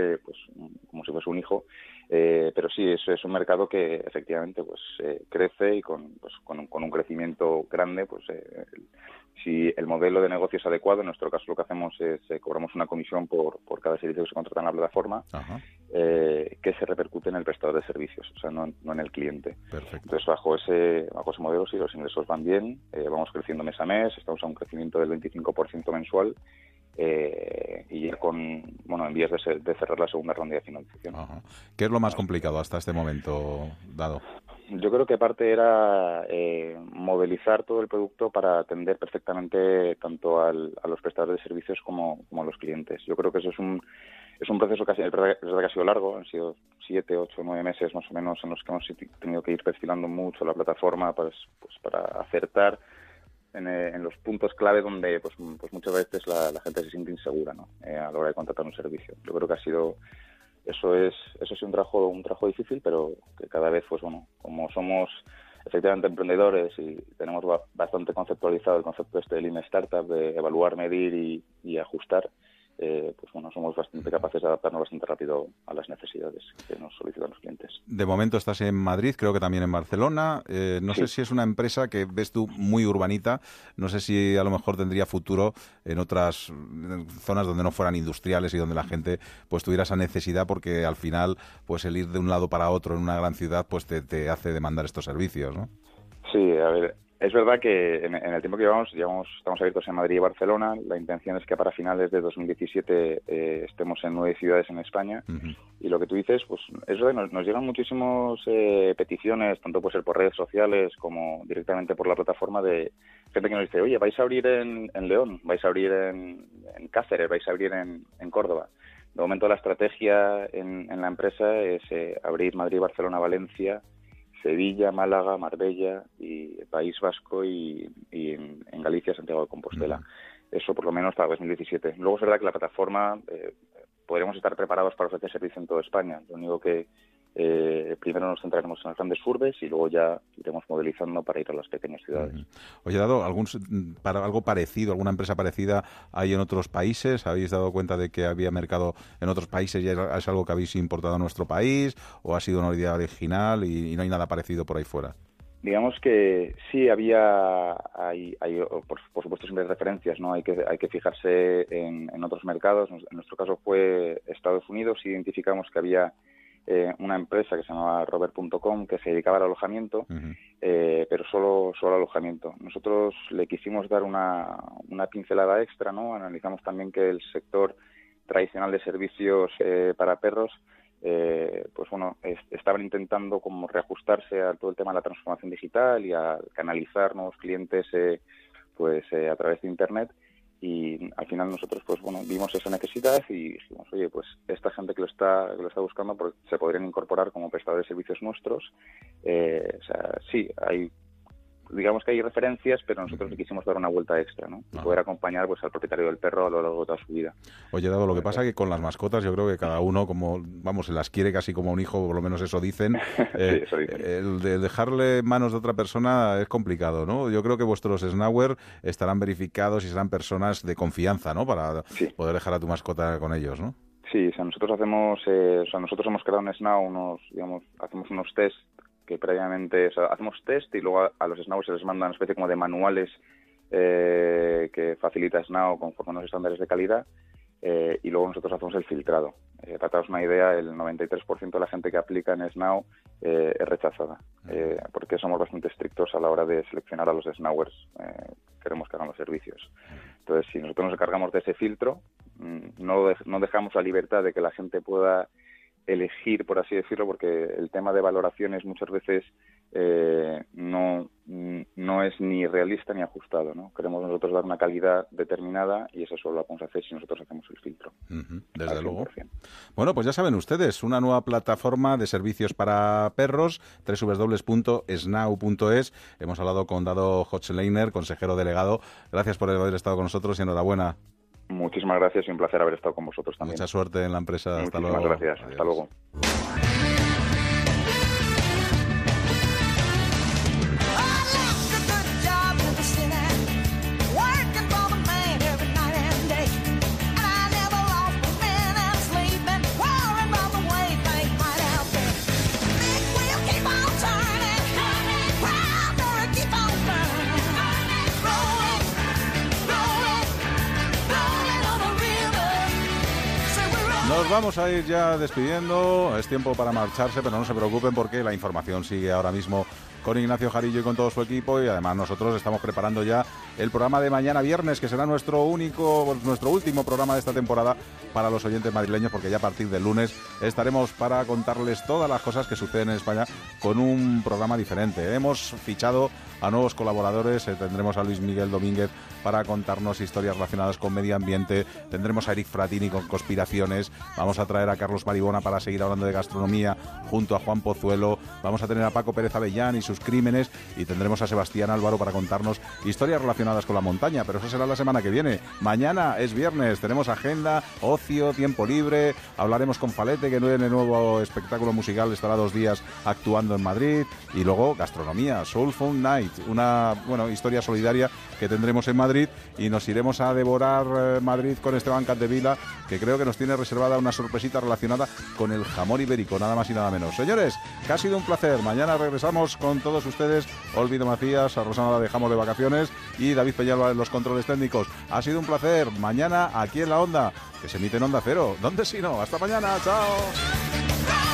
como si fuese un hijo. Eh, pero sí, es, es un mercado que efectivamente pues eh, crece y con, pues, con, un, crecimiento grande, pues eh, si el modelo de negocio es adecuado, en nuestro caso lo que hacemos es cobramos una comisión por, por cada servicio que se contrata en la plataforma que se repercute en el prestador de servicios, o sea, no, no en el cliente. Entonces, bajo ese, bajo ese modelo, si los ingresos van bien, vamos creciendo mes a mes, estamos a un crecimiento del 25% mensual eh, y ya con, bueno, en vías de, de, cerrar la segunda ronda de financiación. ¿Qué es lo más complicado hasta este momento, dado? Yo creo que parte era eh, modelizar todo el producto para atender perfectamente tanto al, a los prestadores de servicios como, como a los clientes. Yo creo que eso es un es un proceso que ha, que ha sido largo, han sido siete, ocho, nueve meses más o menos en los que hemos tenido que ir perfilando mucho la plataforma pues, pues para acertar eh, en, los puntos clave donde pues, pues muchas veces la, gente se siente insegura ¿no? Eh, a la hora de contratar un servicio. Yo creo que ha sido eso es eso es un trabajo un trabajo difícil, pero que cada vez pues bueno como somos efectivamente emprendedores y tenemos bastante conceptualizado el concepto este de Lean Startup de evaluar, medir y ajustar, eh, pues bueno, somos bastante capaces de adaptarnos bastante rápido a las necesidades que nos solicitan los clientes. De momento estás en Madrid, creo que también en Barcelona. Eh, no sé si es una empresa que ves tú muy urbanita. No sé si a lo mejor tendría futuro en otras zonas donde no fueran industriales y donde la gente pues tuviera esa necesidad porque al final pues el ir de un lado para otro en una gran ciudad pues te, te hace demandar estos servicios, ¿no? Sí, a ver, es verdad que en, el tiempo que llevamos, llevamos, estamos abiertos en Madrid y Barcelona. La intención es que para finales de 2017 eh, estemos en nueve ciudades en España. Y lo que tú dices, pues eso nos, nos llegan muchísimas eh, peticiones, tanto puede ser por redes sociales como directamente por la plataforma de gente que nos dice, oye, vais a abrir en, León, vais a abrir en, Cáceres, vais a abrir en, Córdoba. De momento la estrategia en, la empresa es eh, abrir Madrid, Barcelona, Valencia Sevilla, Málaga, Marbella y País Vasco y, en, Galicia, Santiago de Compostela. Eso por lo menos hasta 2017. Luego es verdad que la plataforma, eh, podríamos estar preparados para ofrecer servicio en toda España. Lo único que eh, primero nos centraremos en las grandes urbes y luego ya iremos modelizando para ir a las pequeñas ciudades. Oye, dado algún para algo parecido, alguna empresa parecida hay en otros países. ¿Habéis dado cuenta de que había mercado en otros países y es algo que habéis importado a nuestro país o ha sido una idea original y, no hay nada parecido por ahí fuera? Digamos que sí había, hay, hay por, supuesto siempre hay referencias, ¿no? Hay que, hay que fijarse en, en otros mercados. En nuestro caso fue Estados Unidos. Identificamos que había eh, una empresa que se llamaba Robert.com que se dedicaba al alojamiento, eh, pero solo, solo alojamiento. Nosotros le quisimos dar una, una pincelada extra, ¿no? Analizamos también que el sector tradicional de servicios eh, para perros pues bueno, estaban intentando como reajustarse a todo el tema de la transformación digital y a canalizar nuevos clientes pues a través de internet y al final nosotros pues bueno vimos esa necesidad y dijimos oye pues esta gente que lo está que lo está buscando pues, se podrían incorporar como prestadores de servicios nuestros eh, o sea sí hay digamos que hay referencias, pero nosotros le quisimos dar una vuelta extra, ¿no? Y poder acompañar pues al propietario del perro a lo largo de toda su vida. Oye, Dado, lo que pasa es que con las mascotas yo creo que cada uno, como, vamos, se las quiere casi como un hijo, por lo menos eso dicen. Eh, el de dejarle en manos de otra persona es complicado, ¿no? Yo creo que vuestros Snauer estarán verificados y serán personas de confianza, ¿no? Para poder dejar a tu mascota con ellos, ¿no? Sí, o sea, nosotros hacemos, eh, o sea, nosotros hemos creado un SNAU, unos, digamos, hacemos unos test que previamente hacemos test y luego a, los SNAU se les manda una especie como de manuales eh, que facilita SNAO conforme a los estándares de calidad eh, y luego nosotros hacemos el filtrado. Eh, para daros una idea, el 93% de la gente que aplica en SNAO eh, es rechazada, eh, porque somos bastante estrictos a la hora de seleccionar a los SNAWers. queremos que hagan los servicios. Entonces, si nosotros nos encargamos de ese filtro, mm, no, no dejamos la libertad de que la gente pueda elegir, por así decirlo, porque el tema de valoraciones muchas veces eh, no, no es ni realista ni ajustado. ¿no? Queremos nosotros dar una calidad determinada y eso solo lo podemos hacer si nosotros hacemos el filtro. desde luego. Bueno, pues ya saben ustedes, una nueva plataforma de servicios para perros, www.snow.es. Hemos hablado con Dado Hochleiner, consejero delegado. Gracias por haber estado con nosotros y enhorabuena. Muchísimas gracias y un placer haber estado con vosotros también. Mucha suerte en la empresa. Hasta luego. gracias. Hasta luego. Vamos a ir ya despidiendo. Es tiempo para marcharse, pero no se preocupen porque la información sigue ahora mismo con Ignacio Jarillo y con todo su equipo y además nosotros estamos preparando ya el programa de mañana viernes que será nuestro único nuestro último programa de esta temporada para los oyentes madrileños porque ya a partir del lunes estaremos para contarles todas las cosas que suceden en España con un programa diferente. Hemos fichado a nuevos colaboradores. Eh, tendremos a Luis Miguel Domínguez para contarnos historias relacionadas con medio ambiente. Tendremos a Eric Fratini con conspiraciones. Vamos a traer a Carlos Maribona para seguir hablando de gastronomía junto a Juan Pozuelo. Vamos a tener a Paco Pérez Avellán y sus crímenes. Y tendremos a Sebastián Álvaro para contarnos historias relacionadas con la montaña. Pero eso será la semana que viene. Mañana es viernes. Tenemos agenda, ocio, tiempo libre. Hablaremos con Falete, que en el nuevo espectáculo musical estará dos días actuando en Madrid. Y luego gastronomía, Soulful Night una bueno, historia solidaria que tendremos en Madrid y nos iremos a devorar eh, Madrid con Esteban Cantevila, que creo que nos tiene reservada una sorpresita relacionada con el jamón ibérico, nada más y nada menos. Señores, que ha sido un placer. Mañana regresamos con todos ustedes. Olvido Macías, a Rosana la dejamos de vacaciones y David Peñalba en los controles técnicos. Ha sido un placer. Mañana aquí en la Onda, que se emite en Onda Cero. ¿Dónde si no? Hasta mañana. Chao.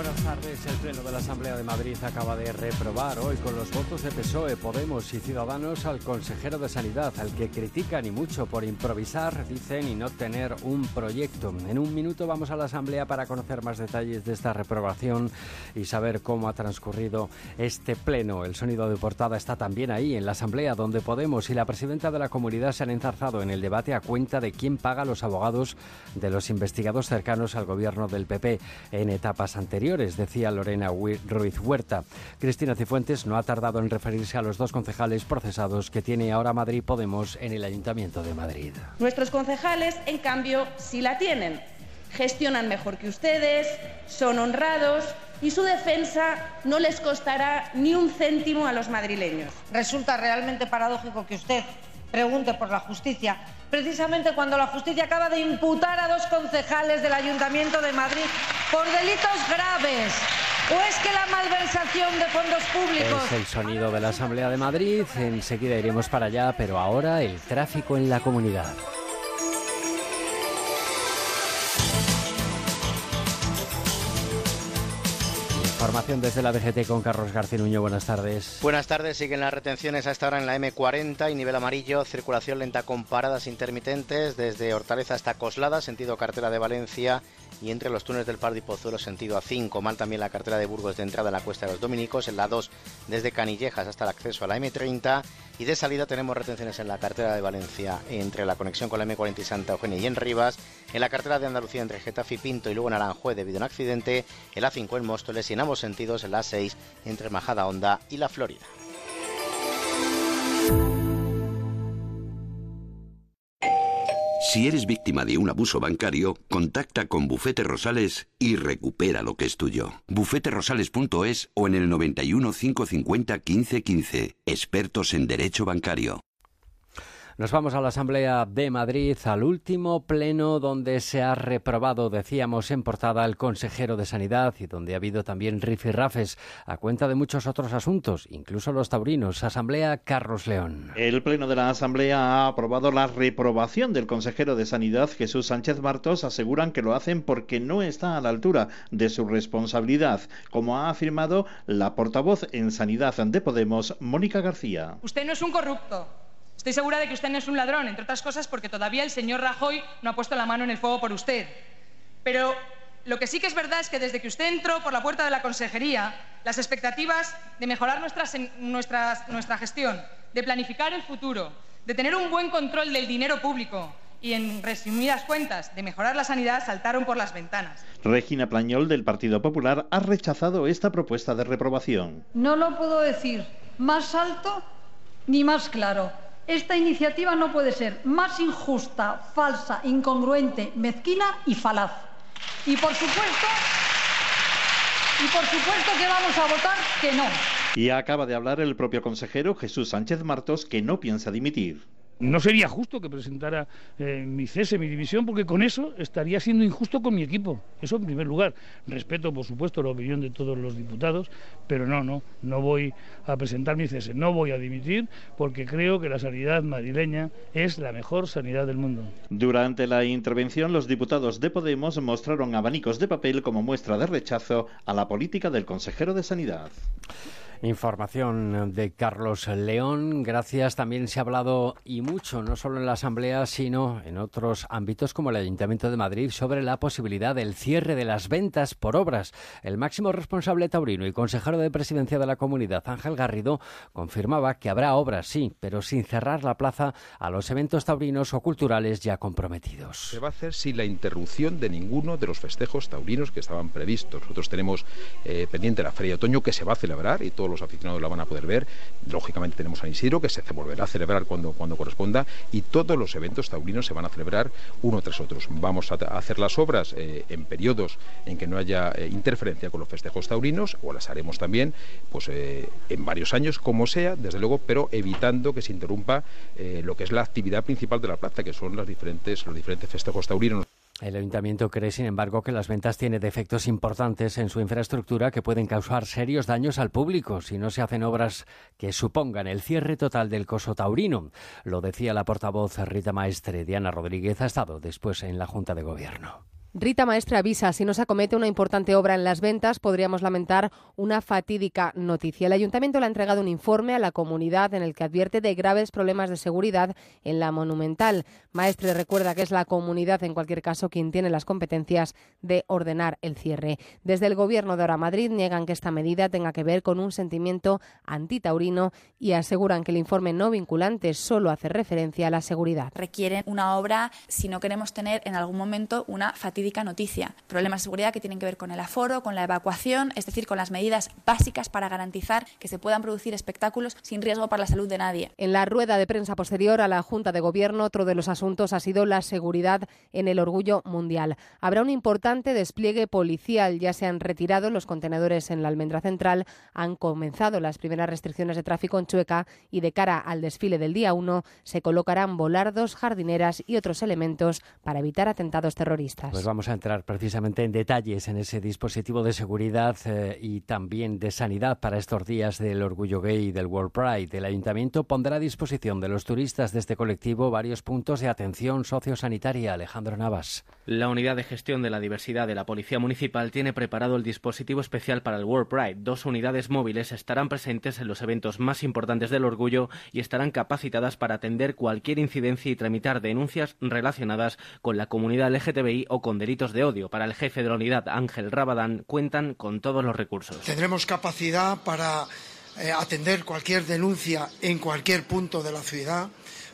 Buenas tardes. El Pleno de la Asamblea de Madrid acaba de reprobar hoy con los votos de PSOE, Podemos y Ciudadanos al consejero de Sanidad, al que critican y mucho por improvisar, dicen, y no tener un proyecto. En un minuto vamos a la Asamblea para conocer más detalles de esta reprobación y saber cómo ha transcurrido este Pleno. El sonido de portada está también ahí, en la Asamblea, donde Podemos y la presidenta de la comunidad se han enzarzado en el debate a cuenta de quién paga los abogados de los investigados cercanos al gobierno del PP en etapas anteriores decía Lorena Ruiz Huerta. Cristina Cifuentes no ha tardado en referirse a los dos concejales procesados que tiene ahora Madrid Podemos en el Ayuntamiento de Madrid. Nuestros concejales, en cambio, sí la tienen. Gestionan mejor que ustedes, son honrados y su defensa no les costará ni un céntimo a los madrileños. Resulta realmente paradójico que usted pregunte por la justicia, precisamente cuando la justicia acaba de imputar a dos concejales del Ayuntamiento de Madrid por delitos graves. ¿O es que la malversación de fondos públicos... Es el sonido de la Asamblea de Madrid, enseguida iremos para allá, pero ahora el tráfico en la comunidad. Información desde la DGT con Carlos García Nuño. Buenas tardes. Buenas tardes. Siguen las retenciones a esta hora en la M40 y nivel amarillo. Circulación lenta con paradas intermitentes desde Hortaleza hasta Coslada, sentido cartera de Valencia y entre los túneles del Par de Pozuelo sentido A5. Mal también la cartera de Burgos de entrada a la Cuesta de los Dominicos, en la 2 desde Canillejas hasta el acceso a la M30 y de salida tenemos retenciones en la cartera de Valencia entre la conexión con la M40 y Santa Eugenia y en Rivas, en la cartera de Andalucía entre Getafe y Pinto y luego en Aranjuez debido a un accidente, en la 5 en Móstoles y en ambos sentidos en la 6 entre Majada Honda y la Florida. Si eres víctima de un abuso bancario, contacta con Bufete Rosales y recupera lo que es tuyo. bufeterosales.es o en el 91 550 1515. Expertos en Derecho Bancario. Nos vamos a la Asamblea de Madrid, al último pleno donde se ha reprobado, decíamos en portada, el consejero de Sanidad y donde ha habido también rifirrafes a cuenta de muchos otros asuntos, incluso los taurinos. Asamblea Carlos León. El pleno de la Asamblea ha aprobado la reprobación del consejero de Sanidad, Jesús Sánchez Martos. Aseguran que lo hacen porque no está a la altura de su responsabilidad, como ha afirmado la portavoz en Sanidad de Podemos, Mónica García. Usted no es un corrupto. Estoy segura de que usted no es un ladrón, entre otras cosas porque todavía el señor Rajoy no ha puesto la mano en el fuego por usted. Pero lo que sí que es verdad es que desde que usted entró por la puerta de la consejería, las expectativas de mejorar nuestra gestión, de planificar el futuro, de tener un buen control del dinero público y, en resumidas cuentas, de mejorar la sanidad saltaron por las ventanas. Regina Plañol, del Partido Popular, ha rechazado esta propuesta de reprobación. No lo puedo decir más alto ni más claro esta iniciativa no puede ser más injusta, falsa, incongruente, mezquina y falaz. Y por supuesto, y por supuesto que vamos a votar que no. Y acaba de hablar el propio consejero Jesús Sánchez Martos que no piensa dimitir no sería justo que presentara eh, mi cese, mi división, porque con eso estaría siendo injusto con mi equipo. Eso en primer lugar. Respeto, por supuesto, la opinión de todos los diputados, pero no, no, no voy a presentar mi cese, no voy a dimitir, porque creo que la sanidad madrileña es la mejor sanidad del mundo. Durante la intervención, los diputados de Podemos mostraron abanicos de papel como muestra de rechazo a la política del consejero de Sanidad. Información de Carlos León. Gracias. También se ha hablado y mucho, no solo en la Asamblea, sino en otros ámbitos como el Ayuntamiento de Madrid, sobre la posibilidad del cierre de las ventas por obras. El máximo responsable taurino y consejero de presidencia de la comunidad, Ángel Garrido, confirmaba que habrá obras, sí, pero sin cerrar la plaza a los eventos taurinos o culturales ya comprometidos. Se va a hacer sin la interrupción de ninguno de los festejos taurinos que estaban previstos. Nosotros tenemos eh, pendiente la Feria de Otoño que se va a celebrar y todo los aficionados la van a poder ver. Lógicamente tenemos San Isidro, que se volverá a celebrar cuando, cuando corresponda, y todos los eventos taurinos se van a celebrar uno tras otro. Vamos a hacer las obras eh, en periodos en que no haya eh, interferencia con los festejos taurinos, o las haremos también pues, eh, en varios años, como sea, desde luego, pero evitando que se interrumpa lo que es la actividad principal de la plaza, que son las diferentes, los diferentes festejos taurinos. El ayuntamiento cree, sin embargo, que las ventas tienen defectos importantes en su infraestructura que pueden causar serios daños al público si no se hacen obras que supongan el cierre total del coso taurino. Lo decía la portavoz Rita Maestre. Diana Rodríguez ha estado después en la Junta de Gobierno. Rita Maestre avisa, si no se acomete una importante obra en las ventas, podríamos lamentar una fatídica noticia. El ayuntamiento le ha entregado un informe a la comunidad en el que advierte de graves problemas de seguridad en la monumental. Maestre recuerda que es la comunidad, en cualquier caso, quien tiene las competencias de ordenar el cierre. Desde el gobierno de Ahora Madrid niegan que esta medida tenga que ver con un sentimiento antitaurino y aseguran que el informe no vinculante solo hace referencia a la seguridad. Requieren una obra si no queremos tener en algún momento una fatídica noticia. Problemas de seguridad que tienen que ver con el aforo, con la evacuación, es decir, con las medidas básicas para garantizar que se puedan producir espectáculos sin riesgo para la salud de nadie. En la rueda de prensa posterior a la Junta de Gobierno, otro de los asuntos ha sido la seguridad en el orgullo mundial. Habrá un importante despliegue policial. Ya se han retirado los contenedores en la almendra central, han comenzado las primeras restricciones de tráfico en Chueca y de cara al desfile del día 1 se colocarán volardos, jardineras y otros elementos para evitar atentados terroristas. Pues vamos a entrar precisamente en detalles en ese dispositivo de seguridad eh, y también de sanidad para estos días del orgullo gay y del World Pride. El ayuntamiento pondrá a disposición de los turistas de este colectivo varios puntos de atención sociosanitaria. Alejandro Navas. La unidad de gestión de la diversidad de la Policía Municipal tiene preparado el dispositivo especial para el World Pride. Dos unidades móviles estarán presentes en los eventos más importantes del orgullo y estarán capacitadas para atender cualquier incidencia y tramitar denuncias relacionadas con la comunidad LGTBI o con delitos de odio. Para el jefe de la unidad, Ángel Rabadán, cuentan con todos los recursos. Tendremos capacidad para eh, atender cualquier denuncia en cualquier punto de la ciudad,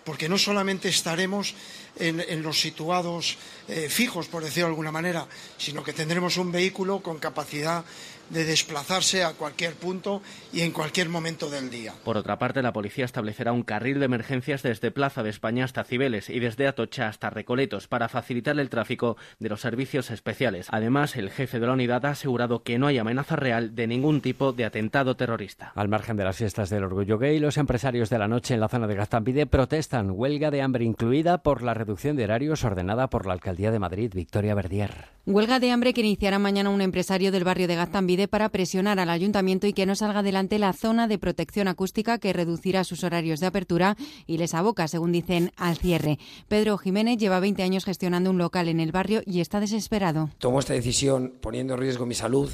porque no solamente estaremos en, los situados eh, fijos, por decirlo de alguna manera, sino que tendremos un vehículo con capacidad de desplazarse a cualquier punto y en cualquier momento del día. Por otra parte, la policía establecerá un carril de emergencias desde Plaza de España hasta Cibeles y desde Atocha hasta Recoletos para facilitar el tráfico de los servicios especiales. Además, el jefe de la unidad ha asegurado que no hay amenaza real de ningún tipo de atentado terrorista. Al margen de las fiestas del orgullo gay, los empresarios de la noche en la zona de Gaztambide protestan huelga de hambre incluida por la reducción de horarios ordenada por la alcaldía de Madrid, Victoria Verdier. Huelga de hambre que iniciará mañana un empresario del barrio de Gaztambide para presionar al ayuntamiento y que no salga adelante la zona de protección acústica que reducirá sus horarios de apertura y les aboca, según dicen, al cierre. Pedro Jiménez lleva 20 años gestionando un local en el barrio y está desesperado. Tomo esta decisión poniendo en riesgo mi salud,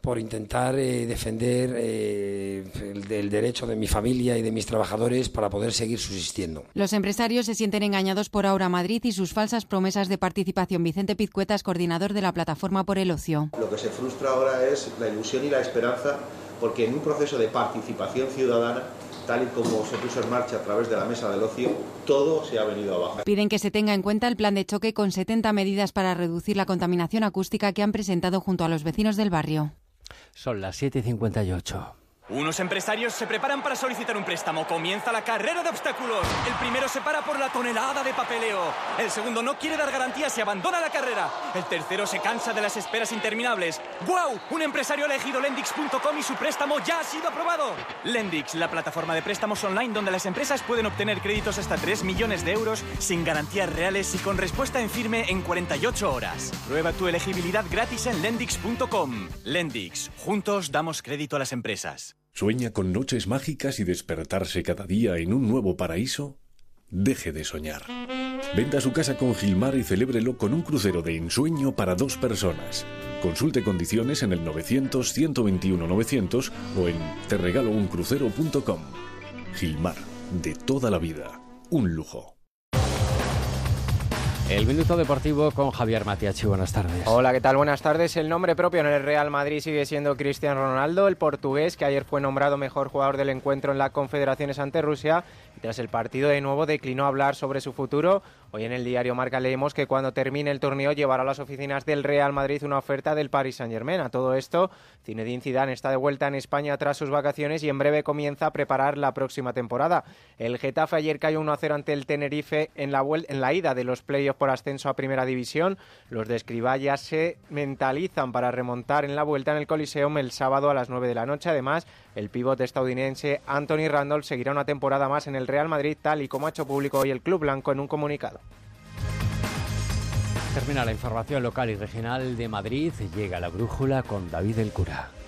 por intentar eh, defender eh, el, derecho de mi familia y de mis trabajadores para poder seguir subsistiendo. Los empresarios se sienten engañados por Ahora Madrid y sus falsas promesas de participación. Vicente Pizcuetas, coordinador de la Plataforma por el Ocio. Lo que se frustra ahora es la ilusión y la esperanza porque en un proceso de participación ciudadana tal y como se puso en marcha a través de la mesa del ocio, todo se ha venido abajo. Piden que se tenga en cuenta el plan de choque con 70 medidas para reducir la contaminación acústica que han presentado junto a los vecinos del barrio. Son las 7.58. Unos empresarios se preparan para solicitar un préstamo. Comienza la carrera de obstáculos. El primero se para por la tonelada de papeleo. El segundo no quiere dar garantías y abandona la carrera. El tercero se cansa de las esperas interminables. ¡Wow! Un empresario ha elegido Lendix.com y su préstamo ya ha sido aprobado. Lendix, la plataforma de préstamos online donde las empresas pueden obtener créditos hasta 3 millones de euros sin garantías reales y con respuesta en firme en 48 horas. Prueba tu elegibilidad gratis en Lendix.com. Lendix, juntos damos crédito a las empresas. ¿Sueña con noches mágicas y despertarse cada día en un nuevo paraíso? Deje de soñar. Venda su casa con Gilmar y celébrelo con un crucero de ensueño para dos personas. Consulte condiciones en el 900-121-900 o en terregalouncrucero.com. Gilmar, de toda la vida, un lujo. El minuto deportivo con Javier Matiachi. Buenas tardes. Hola, ¿qué tal? Buenas tardes. El nombre propio en el Real Madrid sigue siendo Cristiano Ronaldo, el portugués que ayer fue nombrado mejor jugador del encuentro en la Confederaciones ante Rusia. Y tras el partido de nuevo declinó hablar sobre su futuro. Hoy en el diario Marca leemos que cuando termine el torneo llevará a las oficinas del Real Madrid una oferta del Paris Saint-Germain. A todo esto, Zinedine Zidane está de vuelta en España tras sus vacaciones y en breve comienza a preparar la próxima temporada. El Getafe ayer cayó 1-0 ante el Tenerife en la, en la ida de los playoffs por ascenso a Primera División. Los de Escribá se mentalizan para remontar en la vuelta en el Coliseum el sábado a las 9 de la noche. Además, el pivote estadounidense Anthony Randolph seguirá una temporada más en el Real Madrid, tal y como ha hecho público hoy el Club Blanco en un comunicado. Termina la información local y regional de Madrid. Llega la brújula con David El Cura.